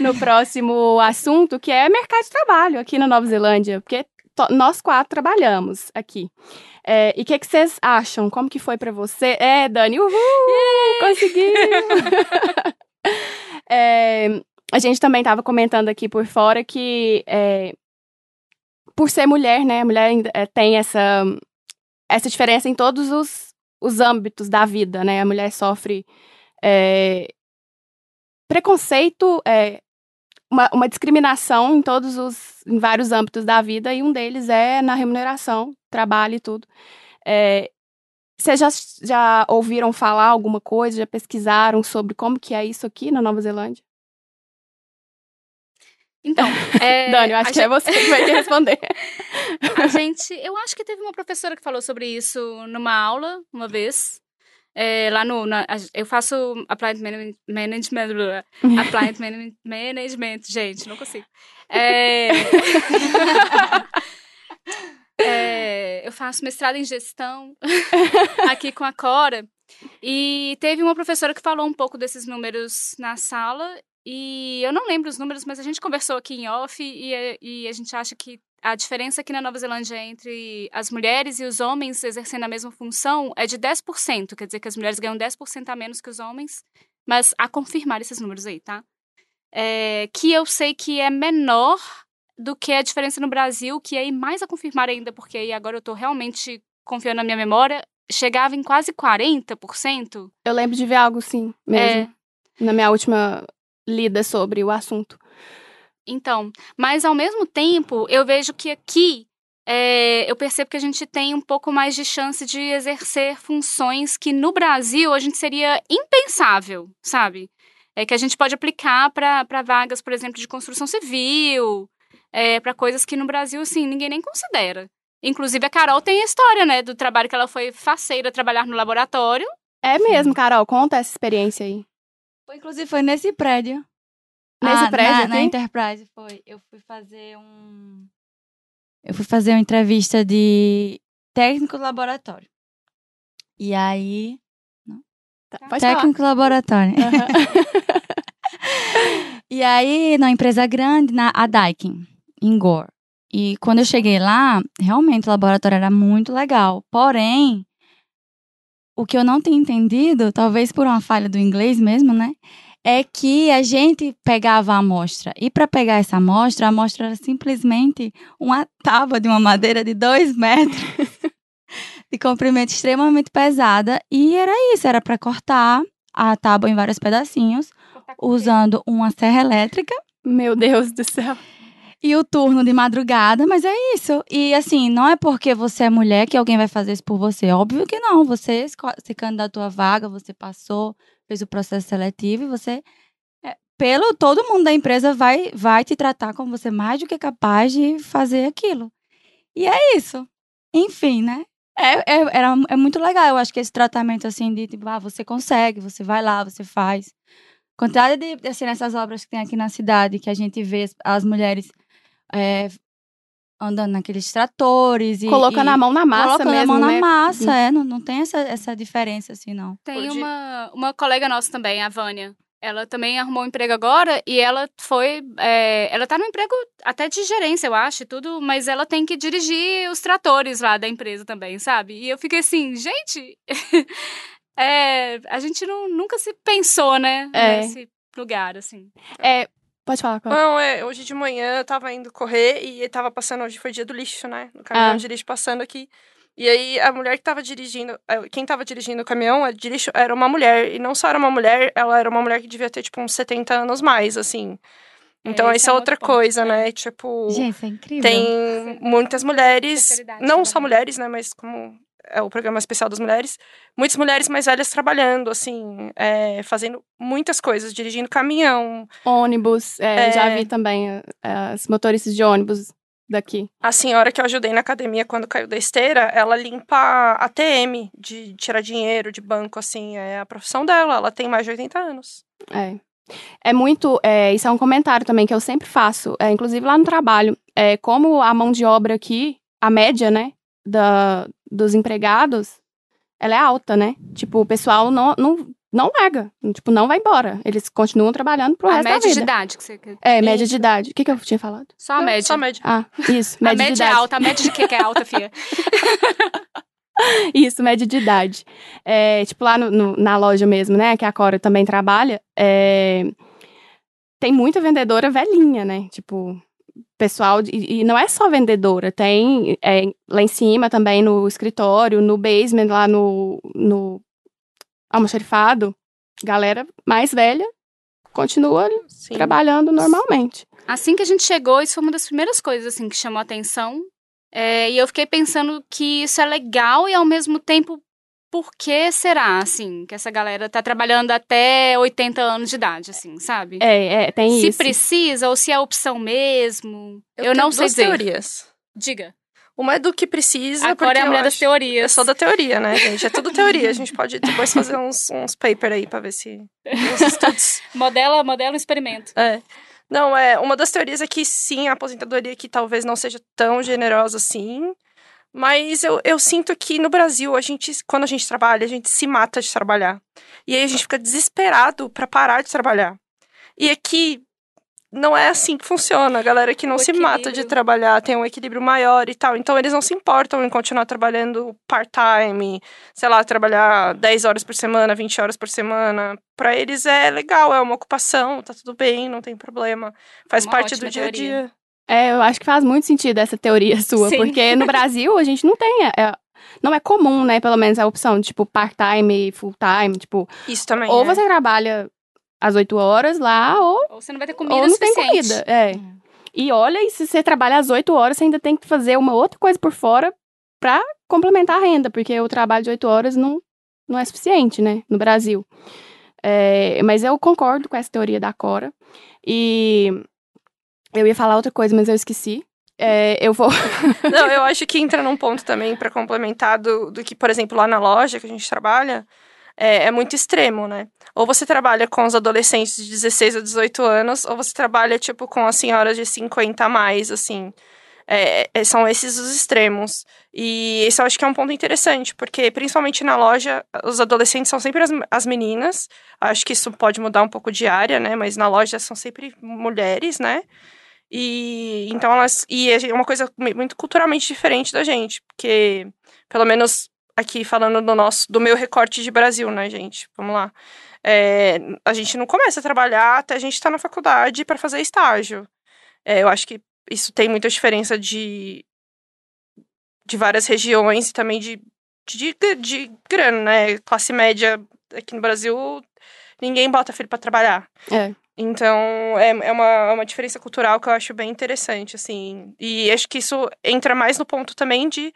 no próximo assunto, que é mercado de trabalho aqui na Nova Zelândia, porque nós quatro trabalhamos aqui. É, e o que, que vocês acham? Como que foi pra você? É, Dani, uhul! Conseguiu! É, a gente também tava comentando aqui por fora que é, por ser mulher, né, a mulher é, tem essa, essa diferença em todos os, os âmbitos da vida, né? A mulher sofre é, preconceito, é, uma, uma discriminação em todos os, em vários âmbitos da vida, e um deles é na remuneração, trabalho e tudo. É, vocês já, já ouviram falar alguma coisa, já pesquisaram sobre como que é isso aqui na Nova Zelândia? Então, é, Dani, eu acho que é gente- você que vai responder. A gente, eu acho que teve uma professora que falou sobre isso numa aula, uma vez. É, lá no, na- eu faço applied management, management, applied management, management, gente, não consigo. É, é, eu faço mestrado em gestão aqui com a Cora. E teve uma professora que falou um pouco desses números na sala. E eu não lembro os números, mas a gente conversou aqui em off e, e a gente acha que a diferença aqui na Nova Zelândia entre as mulheres e os homens exercendo a mesma função é de 10%. Quer dizer que as mulheres ganham 10% a menos que os homens. Mas a confirmar esses números aí, tá? É, que eu sei que é menor do que a diferença no Brasil, que aí mais a confirmar ainda, porque aí agora eu tô realmente confiando na minha memória, chegava em quase 40%. Eu lembro de ver algo sim, mesmo, na minha última lida sobre o assunto. Então, mas ao mesmo tempo, eu vejo que aqui é, eu percebo que a gente tem um pouco mais de chance de exercer funções que no Brasil a gente seria impensável, sabe? É que a gente pode aplicar para vagas, por exemplo, de construção civil, é, para coisas que no Brasil, assim, ninguém nem considera. Inclusive, a Carol tem a história, né, do trabalho que ela foi faceira trabalhar no laboratório. É mesmo, Carol, conta essa experiência aí. Foi, Inclusive, foi nesse prédio. Nesse Ah, prédio na, na Enterprise foi. Eu fui fazer um. Eu fui fazer uma entrevista de técnico do laboratório. E aí. Tá, pode falar. técnico do laboratório. Aham. E aí, na empresa grande, na a Daikin, em Gore. E quando eu cheguei lá, realmente o laboratório era muito legal. Porém, o que eu não tinha entendido, talvez por uma falha do inglês mesmo, né? É que a gente pegava a amostra. E para pegar essa amostra, a amostra era simplesmente uma tábua de uma madeira de dois metros. de comprimento extremamente pesada. E era isso, era para cortar a tábua em vários pedacinhos usando uma serra elétrica Meu Deus do céu. e o turno de madrugada, mas é isso. E assim, não é porque você é mulher que alguém vai fazer isso por você. Óbvio que não. Você se candidatou à vaga, você passou, fez o processo seletivo e você. é, pelo todo mundo da empresa vai, vai te tratar como você mais do que capaz de fazer aquilo. E é isso. Enfim, né? É, é, era, é muito legal. Eu acho que esse tratamento assim de tipo, ah, você consegue, você vai lá, você faz. Quantidade de, assim, nessas obras que tem aqui na cidade, que a gente vê as, as mulheres é, andando naqueles tratores e. Colocando e a mão na massa colocando mesmo, a mão né? na massa, é. Não, não tem essa, essa diferença, assim, não. Tem Hoje- uma, uma colega nossa também, a Vânia. Ela também arrumou um emprego agora e ela foi. é, ela tá no emprego até de gerência, eu acho, e tudo, mas ela tem que dirigir os tratores lá da empresa também, sabe? E eu fiquei assim, gente. é, a gente não, nunca se pensou, né? É. Nesse lugar, assim. É, pode falar, Cláudia. Não, é, hoje de manhã eu tava indo correr e tava passando, hoje foi dia do lixo, né? No caminhão Ah. de lixo passando aqui. E aí a mulher que tava dirigindo, eh, quem tava dirigindo o caminhão de lixo era uma mulher. E não só era uma mulher, ela era uma mulher que devia ter, tipo, uns 70 anos mais, assim. Então, esse isso é é outra ponto, coisa, é. né? Tipo, Gente, isso é incrível. tem muitas mulheres, não idade só mulheres, né? Mas como é o programa especial das mulheres, muitas mulheres mais velhas trabalhando, assim, é, fazendo muitas coisas, dirigindo caminhão, Ônibus, é, É. já vi também é, as motoristas de ônibus daqui. A senhora que eu ajudei na academia quando caiu da esteira, ela limpa ATM de tirar dinheiro de banco, assim, é a profissão dela. Ela tem mais de 80 anos. É. É muito. é, isso é um comentário também que eu sempre faço, é, inclusive lá no trabalho. É, como a mão de obra aqui, a média, né, da, dos empregados, ela é alta, né? Tipo, o pessoal não, não, não larga. Tipo, não vai embora. Eles continuam trabalhando pro a resto da média de vida. idade que você quer. É, média Isso. de idade. O que, que eu tinha falado? Só a Não, média. Só a média. Ah, isso. A Média, de média é idade. alta. A média de que que é alta, Fia? Isso, média de idade. É, tipo, lá no- no- na loja mesmo, né? Que a Cora também trabalha. é, tem muita vendedora velhinha, né? Tipo, pessoal. E, e não é só vendedora, tem é, lá em cima também no escritório, no basement, lá no, no almoxarifado. Galera mais velha continua Sim. trabalhando normalmente. Assim que a gente chegou, isso foi uma das primeiras coisas assim que chamou a atenção. É, e eu fiquei pensando que isso é legal e ao mesmo tempo, por que será, assim, que essa galera tá trabalhando até 80 anos de idade, assim, sabe? É, é tem se isso. precisa ou se é opção mesmo. Eu, tenho não sei duas dizer. teorias. Diga. Uma é do que precisa, Agora porque é a eu mulher das teorias. Eu sou da teoria, né, gente? É tudo teoria. A gente pode depois fazer uns, uns paper aí pra ver se... Uns estudos. Modela, modela um experimento. É. Não, é. Uma das teorias é que sim, a aposentadoria que talvez não seja tão generosa assim. Mas eu, eu sinto que no Brasil, a gente, quando a gente trabalha, a gente se mata de trabalhar. E aí a gente fica desesperado pra parar de trabalhar. E aqui não é assim que funciona. A galera que não O se mata de equilíbrio. trabalhar tem um equilíbrio maior e tal. Então eles não se importam em continuar trabalhando part-time, sei lá, trabalhar 10 horas por semana, 20 horas por semana. Pra eles é legal, é uma ocupação, tá tudo bem, não tem problema. Faz Uma parte do dia a dia. É, eu acho que faz muito sentido essa teoria sua, Sim. porque no Brasil a gente não tem. é, é, não é comum, né? Pelo menos a opção, tipo, part-time e full-time. Tipo, Isso também. ou é. você trabalha às 8 horas lá, ou, Ou você não vai ter comida ou não tem suficiente. comida. É. E olha, e se você trabalha às 8 horas, você ainda tem que fazer uma outra coisa por fora pra complementar a renda, porque o trabalho de 8 horas não, não é suficiente, né? No Brasil. É, mas eu concordo com essa teoria da Cora. E eu ia falar outra coisa, mas eu esqueci. É, eu vou. Não, eu acho que entra num ponto também pra complementar do, do que, por exemplo, lá na loja que a gente trabalha, é, é muito extremo, né? Ou você trabalha com os adolescentes de 16 a 18 anos, ou você trabalha, tipo, com as senhoras de 50 a mais, assim. É, é, são esses os extremos. E esse eu acho que é um ponto interessante, porque principalmente na loja, os adolescentes são sempre as, as meninas. Acho que isso pode mudar um pouco de área, né? Mas na loja são sempre mulheres, né? E então elas. E é uma coisa muito culturalmente diferente da gente, porque, pelo menos aqui falando do nosso, do meu recorte de Brasil, né, gente? Vamos lá. É, a gente não começa a trabalhar até a gente estar tá na faculdade para fazer estágio. É, eu acho que isso tem muita diferença de, de várias regiões e também de, de, de grana, né? Classe média aqui no Brasil, ninguém bota filho para trabalhar. É. Então, é, é, uma, é uma diferença cultural que eu acho bem interessante, assim. E acho que isso entra mais no ponto também de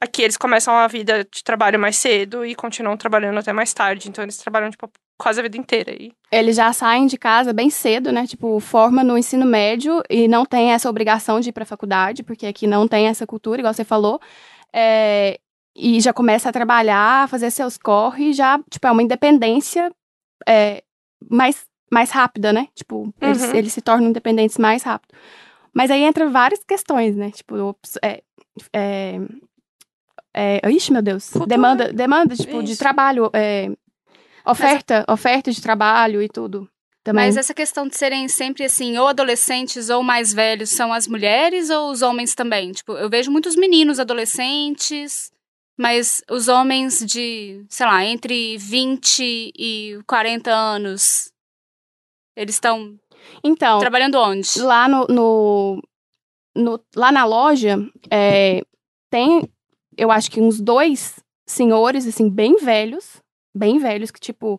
aqui eles começam a vida de trabalho mais cedo e continuam trabalhando até mais tarde. Então, eles trabalham, tipo, quase a vida inteira. E... Eles já saem de casa bem cedo, né? Tipo, forma no ensino médio e não tem essa obrigação de ir pra faculdade, porque aqui não tem essa cultura, igual você falou. É, e já começa a trabalhar, fazer seus corre, já, tipo, é uma independência é, mais, mais rápida, né? Tipo, uhum. eles, eles se tornam independentes mais rápido. Mas aí entra várias questões, né? Tipo, é, é, é, ixi, meu Deus. Demanda, demanda tipo, de trabalho. É, oferta, Mas, oferta de trabalho e tudo. Também. Mas essa questão de serem sempre assim, ou adolescentes ou mais velhos, são as mulheres ou os homens também? Tipo, eu vejo muitos meninos adolescentes, mas os homens de, sei lá, entre 20 e 40 anos, eles estão então, trabalhando onde? Lá no, no, no lá na loja, é, tem, eu acho que uns dois senhores, assim, bem velhos, bem velhos, que, tipo,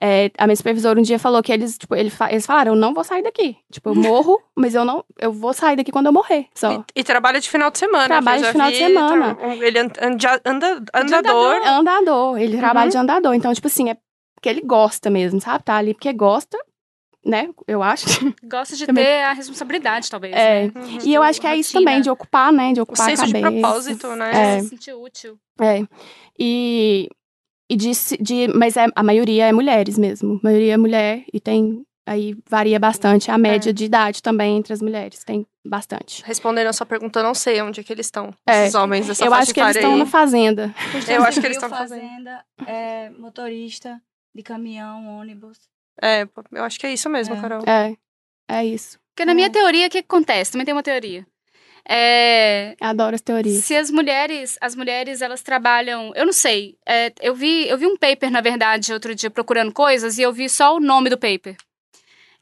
é, a minha supervisora um dia falou que eles, tipo, eles, eles falaram, eu não vou sair daqui. Tipo, eu morro, mas eu não, eu vou sair daqui quando eu morrer, só. E, e trabalha de final de semana. Trabalha de final de semana. Ele anda, anda, andador. Andador, ele uhum. trabalha de andador. Então, tipo assim, é porque ele gosta mesmo, sabe? Tá ali porque gosta, né? Eu acho. Gosta de ter a responsabilidade, talvez. É. Né? Uhum. E eu acho que é isso também, de ocupar, né? De ocupar o senso a cabeça. de propósito, né? É. Se sentir útil. É. E, e de, de, mas é, a maioria é mulheres mesmo. A maioria é mulher e tem. Aí varia bastante a média é. de idade também entre as mulheres. Tem bastante. Respondendo a sua pergunta, eu não sei onde é que eles estão. É. Esses homens dessa Eu acho que eles estão na fazenda. Eu acho que eles estão fazenda. É, motorista de caminhão, ônibus. É, eu acho que é isso mesmo, é. Carol. É. É isso. Porque na minha teoria, o que acontece? Também tem uma teoria. É, Adoro as teorias. Se as mulheres, as mulheres, elas trabalham, eu não sei. É, eu vi, eu vi um paper na verdade outro dia procurando coisas e eu vi só o nome do paper,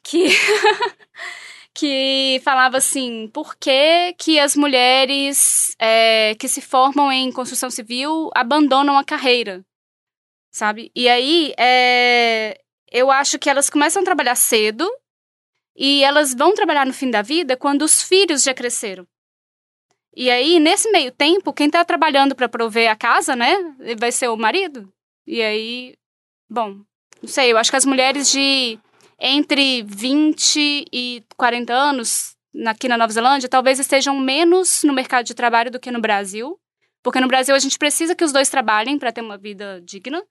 que que falava assim, por que que as mulheres é, que se formam em construção civil abandonam a carreira, sabe? E aí, é, eu acho que elas começam a trabalhar cedo e elas vão trabalhar no fim da vida quando os filhos já cresceram. E aí, nesse meio tempo, quem tá trabalhando para prover a casa, né, vai ser o marido. E aí, bom, não sei, eu acho que as mulheres de entre 20 e 40 anos aqui na Nova Zelândia talvez estejam menos no mercado de trabalho do que no Brasil. Porque no Brasil a gente precisa que os dois trabalhem para ter uma vida digna.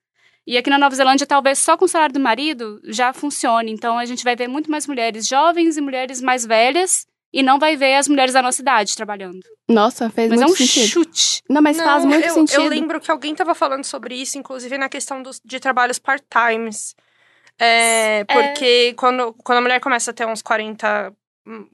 E aqui na Nova Zelândia, talvez só com o salário do marido já funcione. Então a gente vai ver muito mais mulheres jovens e mulheres mais velhas e não vai ver as mulheres da nossa idade trabalhando. Nossa, fez mas muito é um sentido. chute. Não, mas Não, faz muito eu, sentido. Eu lembro que alguém estava falando sobre isso, inclusive na questão dos, de trabalhos part-times. É, porque é. Quando, quando a mulher começa a ter uns 40,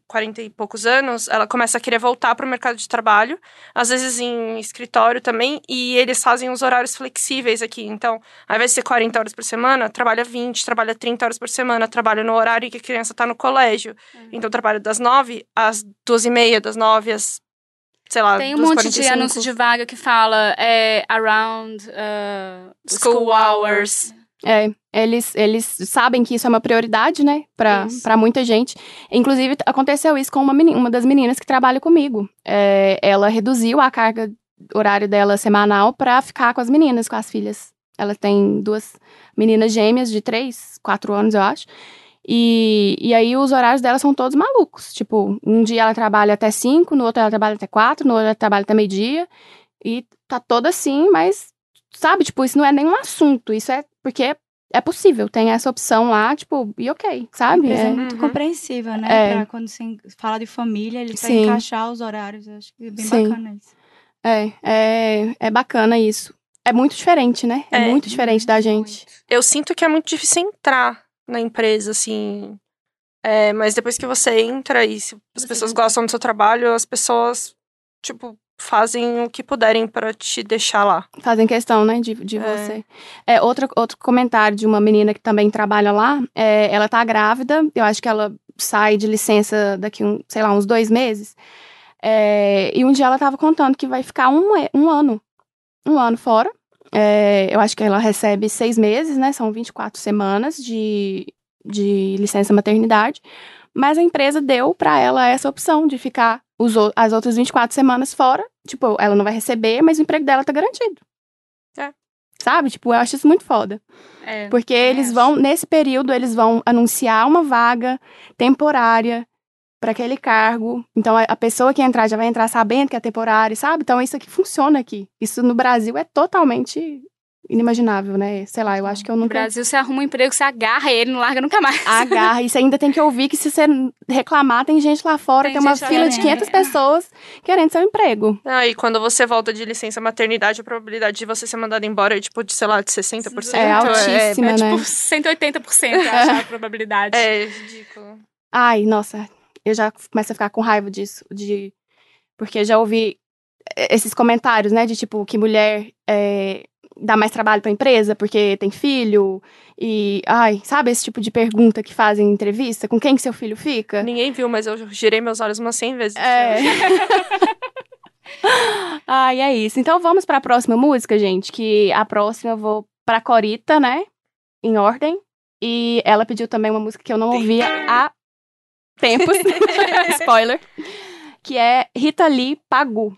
40 e poucos anos, ela começa a querer voltar para o mercado de trabalho, às vezes em escritório também, e eles fazem os horários flexíveis aqui. Então, ao invés de ser 40 horas por semana, trabalha 20, trabalha 30 horas por semana, trabalha no horário que a criança está no colégio. Uhum. Então, trabalha das 9 às 12 e meia, das 9 às sei lá, Tem um monte 45. de anúncio de vaga que fala é, around uh, school, school hours. É, eles, eles sabem que isso é uma prioridade, né, pra, pra muita gente. Inclusive, aconteceu isso com uma, menina, uma das meninas que trabalha comigo. É, ela reduziu a carga horário dela semanal pra ficar com as meninas, com as filhas. Ela tem duas meninas gêmeas de três, quatro anos, eu acho. E, e aí os horários dela são todos malucos. Tipo, um dia ela trabalha até cinco, no outro ela trabalha até quatro, no outro ela trabalha até meio-dia. E tá toda assim, mas, sabe, tipo, isso não é nenhum assunto. Isso é porque é possível, tem essa opção lá, tipo, e ok, sabe? é É, muito Uhum. compreensível, né? É. Pra quando você fala de família, ele Sim. encaixar os horários. Eu acho que é bem Sim. bacana isso. é, é, é bacana isso. É muito diferente, né? É, É. muito diferente da gente. Eu sinto que é muito difícil entrar na empresa, assim. É, mas depois que você entra e se as Você pessoas gostam do seu trabalho, as pessoas, tipo, fazem o que puderem pra te deixar lá. Fazem questão, né, de, de É. você. É, outro, outro comentário de uma menina que também trabalha lá, é, ela tá grávida, eu acho que ela sai de licença daqui, um, sei lá, uns dois meses. É, e um dia ela tava contando que vai ficar um, um ano, um ano fora. É, eu acho que ela recebe seis meses, né, são 24 semanas de, de licença maternidade. Mas a empresa deu pra ela essa opção de ficar os, as outras 24 semanas fora. Tipo, ela não vai receber, mas o emprego dela tá garantido. É. Sabe? Tipo, eu acho isso muito foda. É. Porque eles acho. vão, nesse período, eles vão anunciar uma vaga temporária para aquele cargo. Então, a, a pessoa que entrar já vai entrar sabendo que é temporário, sabe? Então, isso aqui funciona aqui. Isso no Brasil é totalmente inimaginável, né? Sei lá, eu acho que eu No nunca Brasil, você arruma um emprego, você agarra ele, não larga nunca mais. agarra. E você ainda tem que ouvir que se você reclamar, tem gente lá fora, tem, Tem uma fila de querendo. 500 pessoas querendo seu emprego. Ah, e quando você volta de licença maternidade, a probabilidade de você ser mandado embora é, tipo, de, sei lá, de 60%. É altíssima, É né? tipo 180%, eu acho a probabilidade. É, é ridículo. Ai, nossa, eu já começo a ficar com raiva disso, de porque já ouvi eh, esses comentários, né, de tipo que mulher é, dá mais trabalho pra empresa porque tem filho e, ai, sabe esse tipo de pergunta que fazem em entrevista, com quem que seu filho fica? Ninguém viu, mas eu girei meus olhos umas 100 vezes. É. ai, é isso. Então vamos pra próxima música, gente, que a próxima eu vou pra Corita, né, em ordem, e ela pediu também uma música que eu não ouvia há tempos. Spoiler. Que é Rita Lee Pagu.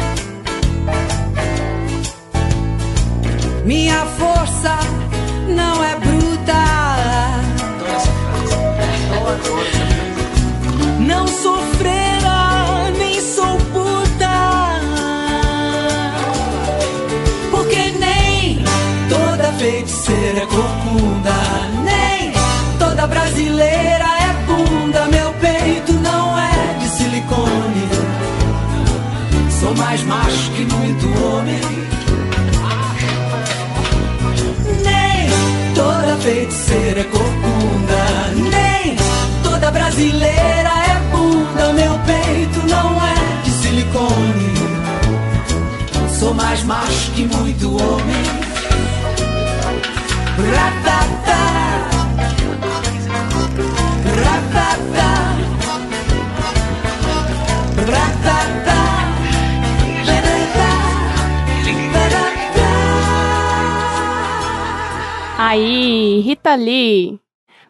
Minha força não é bruta. Não sou freira, nem sou puta. Porque nem toda feiticeira é corcunda. Nem toda brasileira é bunda. Meu peito não é de silicone. Sou mais macho que muito homem. Feiticeira é corcunda, nem toda brasileira é bunda. Meu peito não é de silicone. Sou mais macho que muito homem. Aí, Rita Lee.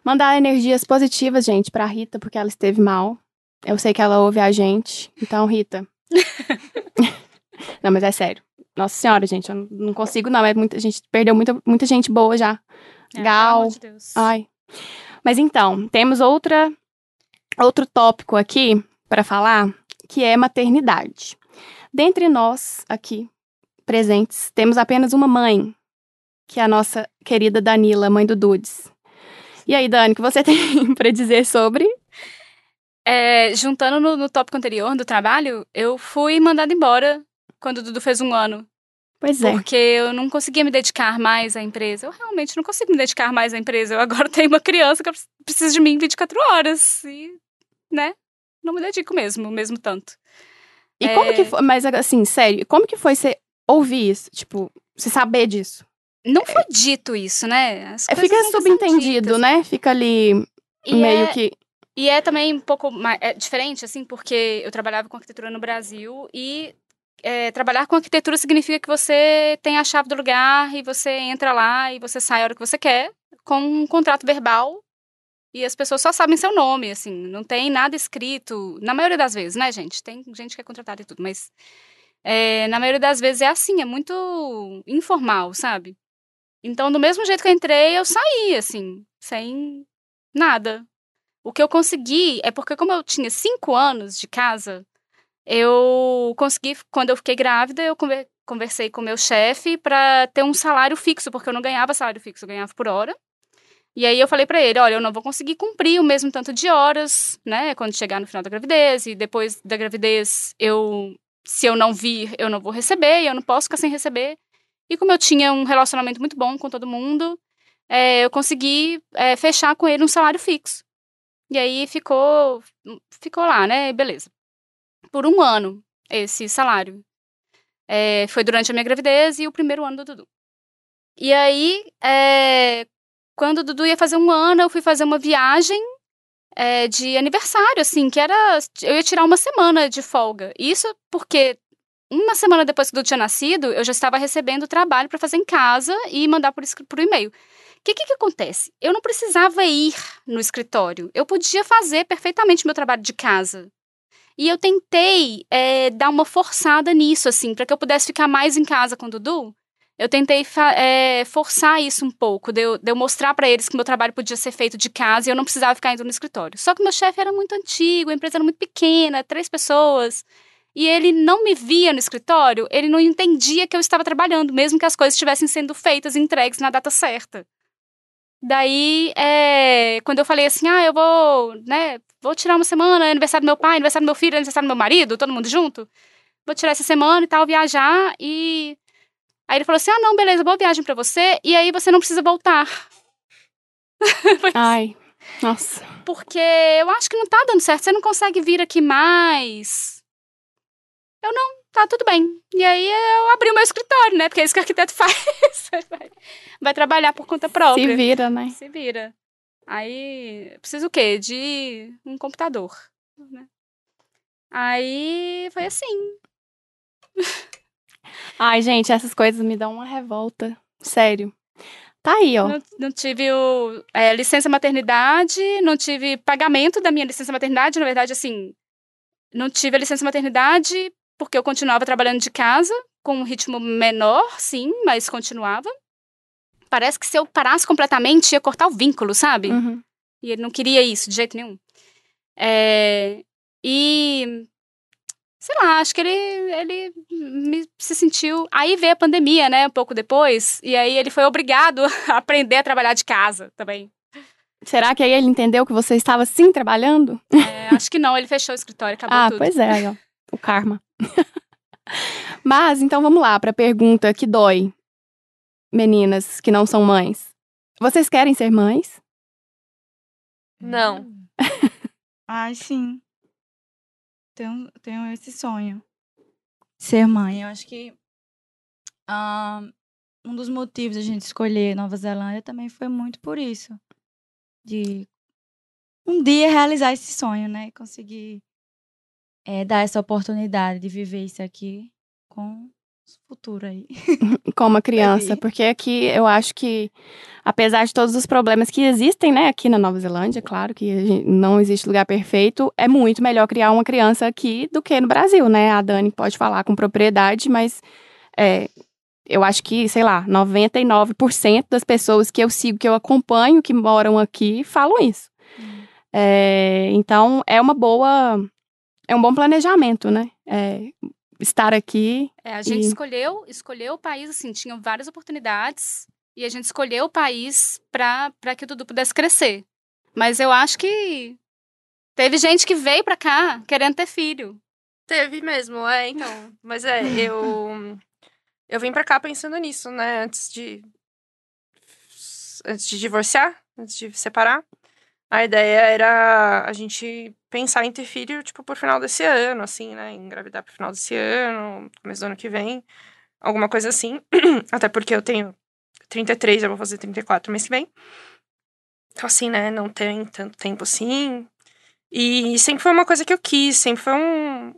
Mandar energias positivas, gente, pra Rita, porque ela esteve mal. Eu sei que ela ouve a gente. Então, Rita. não, mas é sério. Nossa senhora, gente, eu não consigo, não. É muita, a gente perdeu muita, muita gente boa já. É, Gal. de Deus. Ai. Mas então, temos outra outro tópico aqui para falar, que é maternidade. Dentre nós aqui presentes, temos apenas uma mãe, que é a nossa querida Danila, mãe do Dudes. E aí, Dani, o que você tem para dizer sobre? É, juntando no, no tópico anterior do trabalho, eu fui mandada embora quando o Dudu fez um ano. Pois é. Porque eu não conseguia me dedicar mais à empresa. Eu realmente não consigo me dedicar mais à empresa. Eu agora tenho uma criança que precisa de mim 24 horas. E, né? Não me dedico mesmo, mesmo tanto. E É. como que foi, mas assim, sério, como que foi você ouvir isso? Tipo, você saber disso? Não foi dito isso, né? As É, fica subentendido, né? Fica ali E meio é- que. E é também um pouco mais, é diferente, assim, porque eu trabalhava com arquitetura no Brasil e é, trabalhar com arquitetura significa que você tem a chave do lugar e você entra lá e você sai a hora que você quer, com um contrato verbal e as pessoas só sabem seu nome, assim, não tem nada escrito, na maioria das vezes, né, gente? Tem gente que é contratada e tudo, mas é, na maioria das vezes é assim, é muito informal, sabe? Então, do mesmo jeito que eu entrei, eu saí, assim, sem nada. O que eu consegui é porque, como eu tinha cinco anos de casa, eu consegui, quando eu fiquei grávida, eu conver- conversei com meu chefe para ter um salário fixo, porque eu não ganhava salário fixo, eu ganhava por hora. E aí eu falei para ele, olha, eu não vou conseguir cumprir o mesmo tanto de horas, né, quando chegar no final da gravidez, e depois da gravidez, eu, se eu não vir, eu não vou receber, e eu não posso ficar sem receber. E como eu tinha um relacionamento muito bom com todo mundo, é, eu consegui é, fechar com ele um salário fixo. E aí ficou, ficou lá, né? Beleza. Por um ano, esse salário. É, foi durante a minha gravidez e o primeiro ano do Dudu. E aí, quando o Dudu ia fazer um ano, eu fui fazer uma viagem de aniversário, assim, que era. Eu ia tirar uma semana de folga. Isso porque uma semana depois que o Dudu tinha nascido, eu já estava recebendo trabalho para fazer em casa e mandar por, por e-mail. O que, que, que acontece? Eu não precisava ir no escritório. Eu podia fazer perfeitamente meu trabalho de casa. E eu tentei é, dar uma forçada nisso, assim, para que eu pudesse ficar mais em casa com o Dudu. Eu tentei é, forçar isso um pouco, de eu, de eu mostrar para eles que meu trabalho podia ser feito de casa e eu não precisava ficar indo no escritório. Só que meu chefe era muito antigo, a empresa era muito pequena, três pessoas. E ele não me via no escritório, ele não entendia que eu estava trabalhando, mesmo que as coisas estivessem sendo feitas e entregues na data certa. Daí, é, quando eu falei assim, ah, eu vou, né, vou tirar uma semana, aniversário do meu pai, aniversário do meu filho, aniversário do meu marido, todo mundo junto. Vou tirar essa semana e tal, viajar e... Aí ele falou assim, ah, não, beleza, boa viagem pra você, e aí você não precisa voltar. Ai, nossa. Porque eu acho que não tá dando certo, você não consegue vir aqui mais. Eu não, tá tudo bem. E aí eu abri o meu escritório, né? Porque é isso que o arquiteto faz. vai, trabalhar por conta própria. Se vira, né? Se vira. Aí, precisa o quê? De um computador, né? Aí, foi assim. Ai, gente, essas coisas me dão uma revolta. Sério. Tá aí, ó. Não, não tive o, é, licença maternidade, não tive pagamento da minha licença maternidade. Na verdade, assim, não tive a licença maternidade porque eu continuava trabalhando de casa, com um ritmo menor, sim, mas continuava. Parece que se eu parasse completamente, ia cortar o vínculo, sabe? Uhum. E ele não queria isso de jeito nenhum. É, e. Sei lá, acho que ele, ele me, se sentiu. Aí veio a pandemia, né? Um pouco depois. E aí ele foi obrigado a aprender a trabalhar de casa também. Será que aí ele entendeu que você estava sim trabalhando? É, acho que não, ele fechou o escritório, acabou ah, tudo. pois é. O karma. Mas, então vamos lá pra pergunta que dói. Meninas que não são mães. Vocês querem ser mães? Não. Ai, sim. Tenho, tenho esse sonho. Ser mãe. Eu acho que ah, um dos motivos da gente escolher Nova Zelândia também foi muito por isso. De um dia realizar esse sonho, né? Conseguir eh, dar essa oportunidade de viver isso aqui com o futuro aí. Com uma criança? Porque aqui eu acho que, apesar de todos os problemas que existem, né, aqui na Nova Zelândia, claro que não existe lugar perfeito, é muito melhor criar uma criança aqui do que no Brasil, né? A Dani pode falar com propriedade, mas é, eu acho que, sei lá, 99% das pessoas que eu sigo, que eu acompanho, que moram aqui, falam isso. É, então, é uma boa. É um bom planejamento, né? É, estar aqui. É, a gente E- escolheu, escolheu o país, assim, tinham várias oportunidades. E a gente escolheu o país pra que o Dudu pudesse crescer. Mas eu acho que teve gente que veio pra cá querendo ter filho. Teve mesmo, é, então. Mas é, eu. Eu vim pra cá pensando nisso, né? Antes de. Antes de divorciar, antes de separar. A ideia era a gente pensar em ter filho, tipo, por final desse ano, assim, né? Engravidar pro final desse ano, começo do ano que vem. Alguma coisa assim. Até porque eu tenho 33, eu vou fazer 34 mês que vem. Então, assim, né, não tem tanto tempo assim. E sempre foi uma coisa que eu quis, sempre foi um.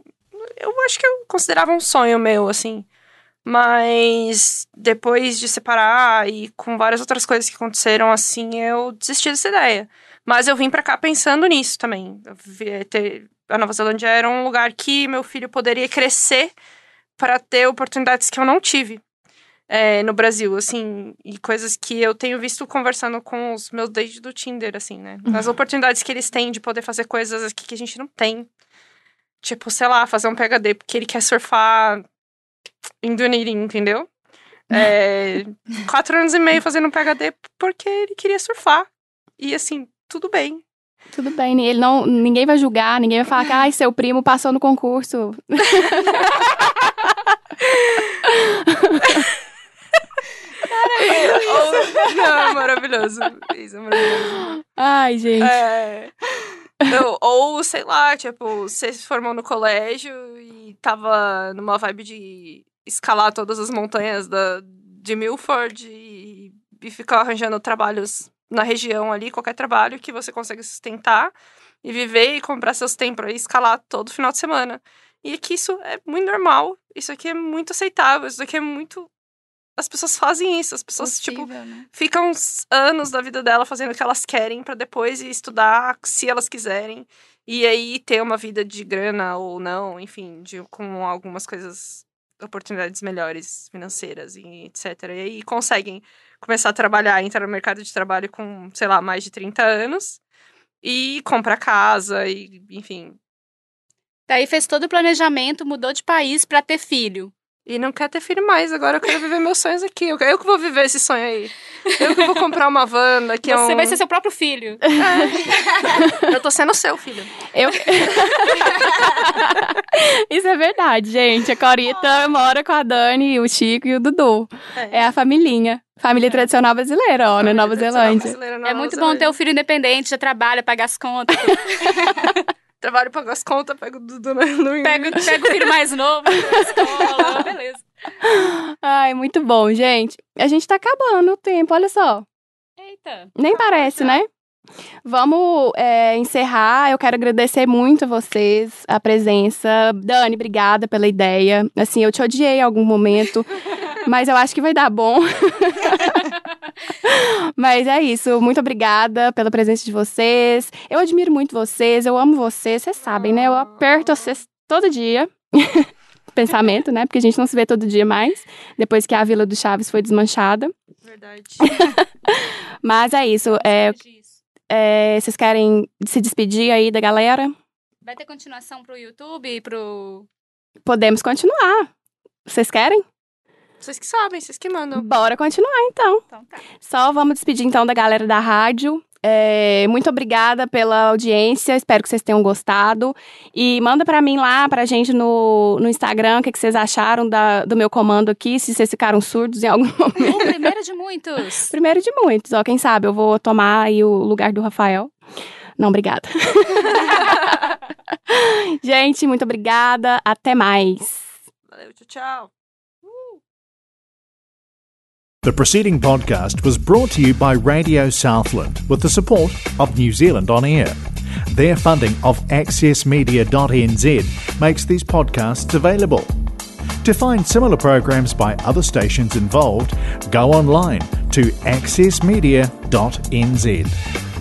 Eu acho que eu considerava um sonho meu, assim. Mas depois de separar e com várias outras coisas que aconteceram, assim, eu desisti dessa ideia. Mas eu vim pra cá pensando nisso também. Ter- A Nova Zelândia era um lugar que meu filho poderia crescer para ter oportunidades que eu não tive é, no Brasil, assim, e coisas que eu tenho visto conversando com os meus dates do Tinder, assim, né? As oportunidades que eles têm de poder fazer coisas aqui que a gente não tem. Tipo, sei lá, fazer um PHD porque ele quer surfar em Dunedin, entendeu? É, quatro anos e meio fazendo um PHD porque ele queria surfar. E assim, tudo bem. Tudo bem, ele não, ninguém vai julgar, ninguém vai falar que ai, seu primo passou no concurso. Ou- não, é maravilhoso. Isso é maravilhoso. Ai, gente. É. Ou, ou, sei lá, tipo, você se formou no colégio e tava numa vibe de escalar todas as montanhas da, de Milford e, e ficar arranjando trabalhos na região ali, qualquer trabalho que você consegue sustentar e viver e comprar seus tempos e escalar todo final de semana. E aqui isso é muito normal, isso aqui é muito aceitável, isso aqui é muito. As pessoas fazem isso, as pessoas, tipo, Possível, né? ficam uns anos da vida dela fazendo o que elas querem pra depois estudar se elas quiserem e aí ter uma vida de grana ou não, enfim, de, com algumas coisas, oportunidades melhores financeiras e etc. E aí conseguem começar a trabalhar, entrar no mercado de trabalho com, sei lá, mais de 30 anos e comprar casa e, enfim, Daí fez todo o planejamento, mudou de país pra ter filho. E não quer ter filho mais, agora eu quero viver meus sonhos aqui. Eu, eu que vou viver esse sonho aí. Eu que vou comprar uma van daqui a um... Você vai ser seu próprio filho. Eu tô sendo seu filho. Eu... Isso é verdade, gente. A Corita mora com a Dani, o Chico e o Dudu. É a familhinha. Família tradicional brasileira, ó, na Nova Zelândia. É muito bom ter um filho independente, já trabalha, paga as contas. Trabalho, pago as contas, pego o Dudu no... no... pega, pega o filho mais novo, escola, beleza. Ai, muito bom, gente. A gente tá acabando o tempo, olha só. Eita. Nem parece, né? Vamos é, encerrar. Eu quero agradecer muito a vocês, a presença. Dani, obrigada pela ideia. Assim, eu te odiei em algum momento, mas eu acho que vai dar bom. mas é isso. Muito obrigada pela presença de vocês. Eu admiro muito vocês, eu amo vocês, vocês sabem, né? Eu aperto vocês todo dia. Pensamento, né? Porque a gente não se vê todo dia mais, depois que a Vila do Chaves foi desmanchada. Verdade. Mas é isso. É, é, vocês querem se despedir aí da galera? Vai ter continuação pro YouTube e pro. Podemos continuar. Vocês querem? Vocês que sabem, vocês que mandam. Bora continuar então. Então tá. Só vamos despedir então da galera da rádio. É, muito obrigada pela audiência, espero que vocês tenham gostado. E manda pra mim lá, pra gente no, no Instagram, o que, que vocês acharam da, do meu comando aqui, se vocês ficaram surdos em algum momento. O primeiro de muitos. Primeiro de muitos, ó, quem sabe eu vou tomar aí o lugar do Rafael. Não, obrigada. gente, muito obrigada, até mais. Valeu, tchau, tchau. The preceding podcast was brought to you by Radio Southland with the support of New Zealand On Air. Their funding of accessmedia.nz makes these podcasts available. To find similar programs by other stations involved, go online to accessmedia.nz.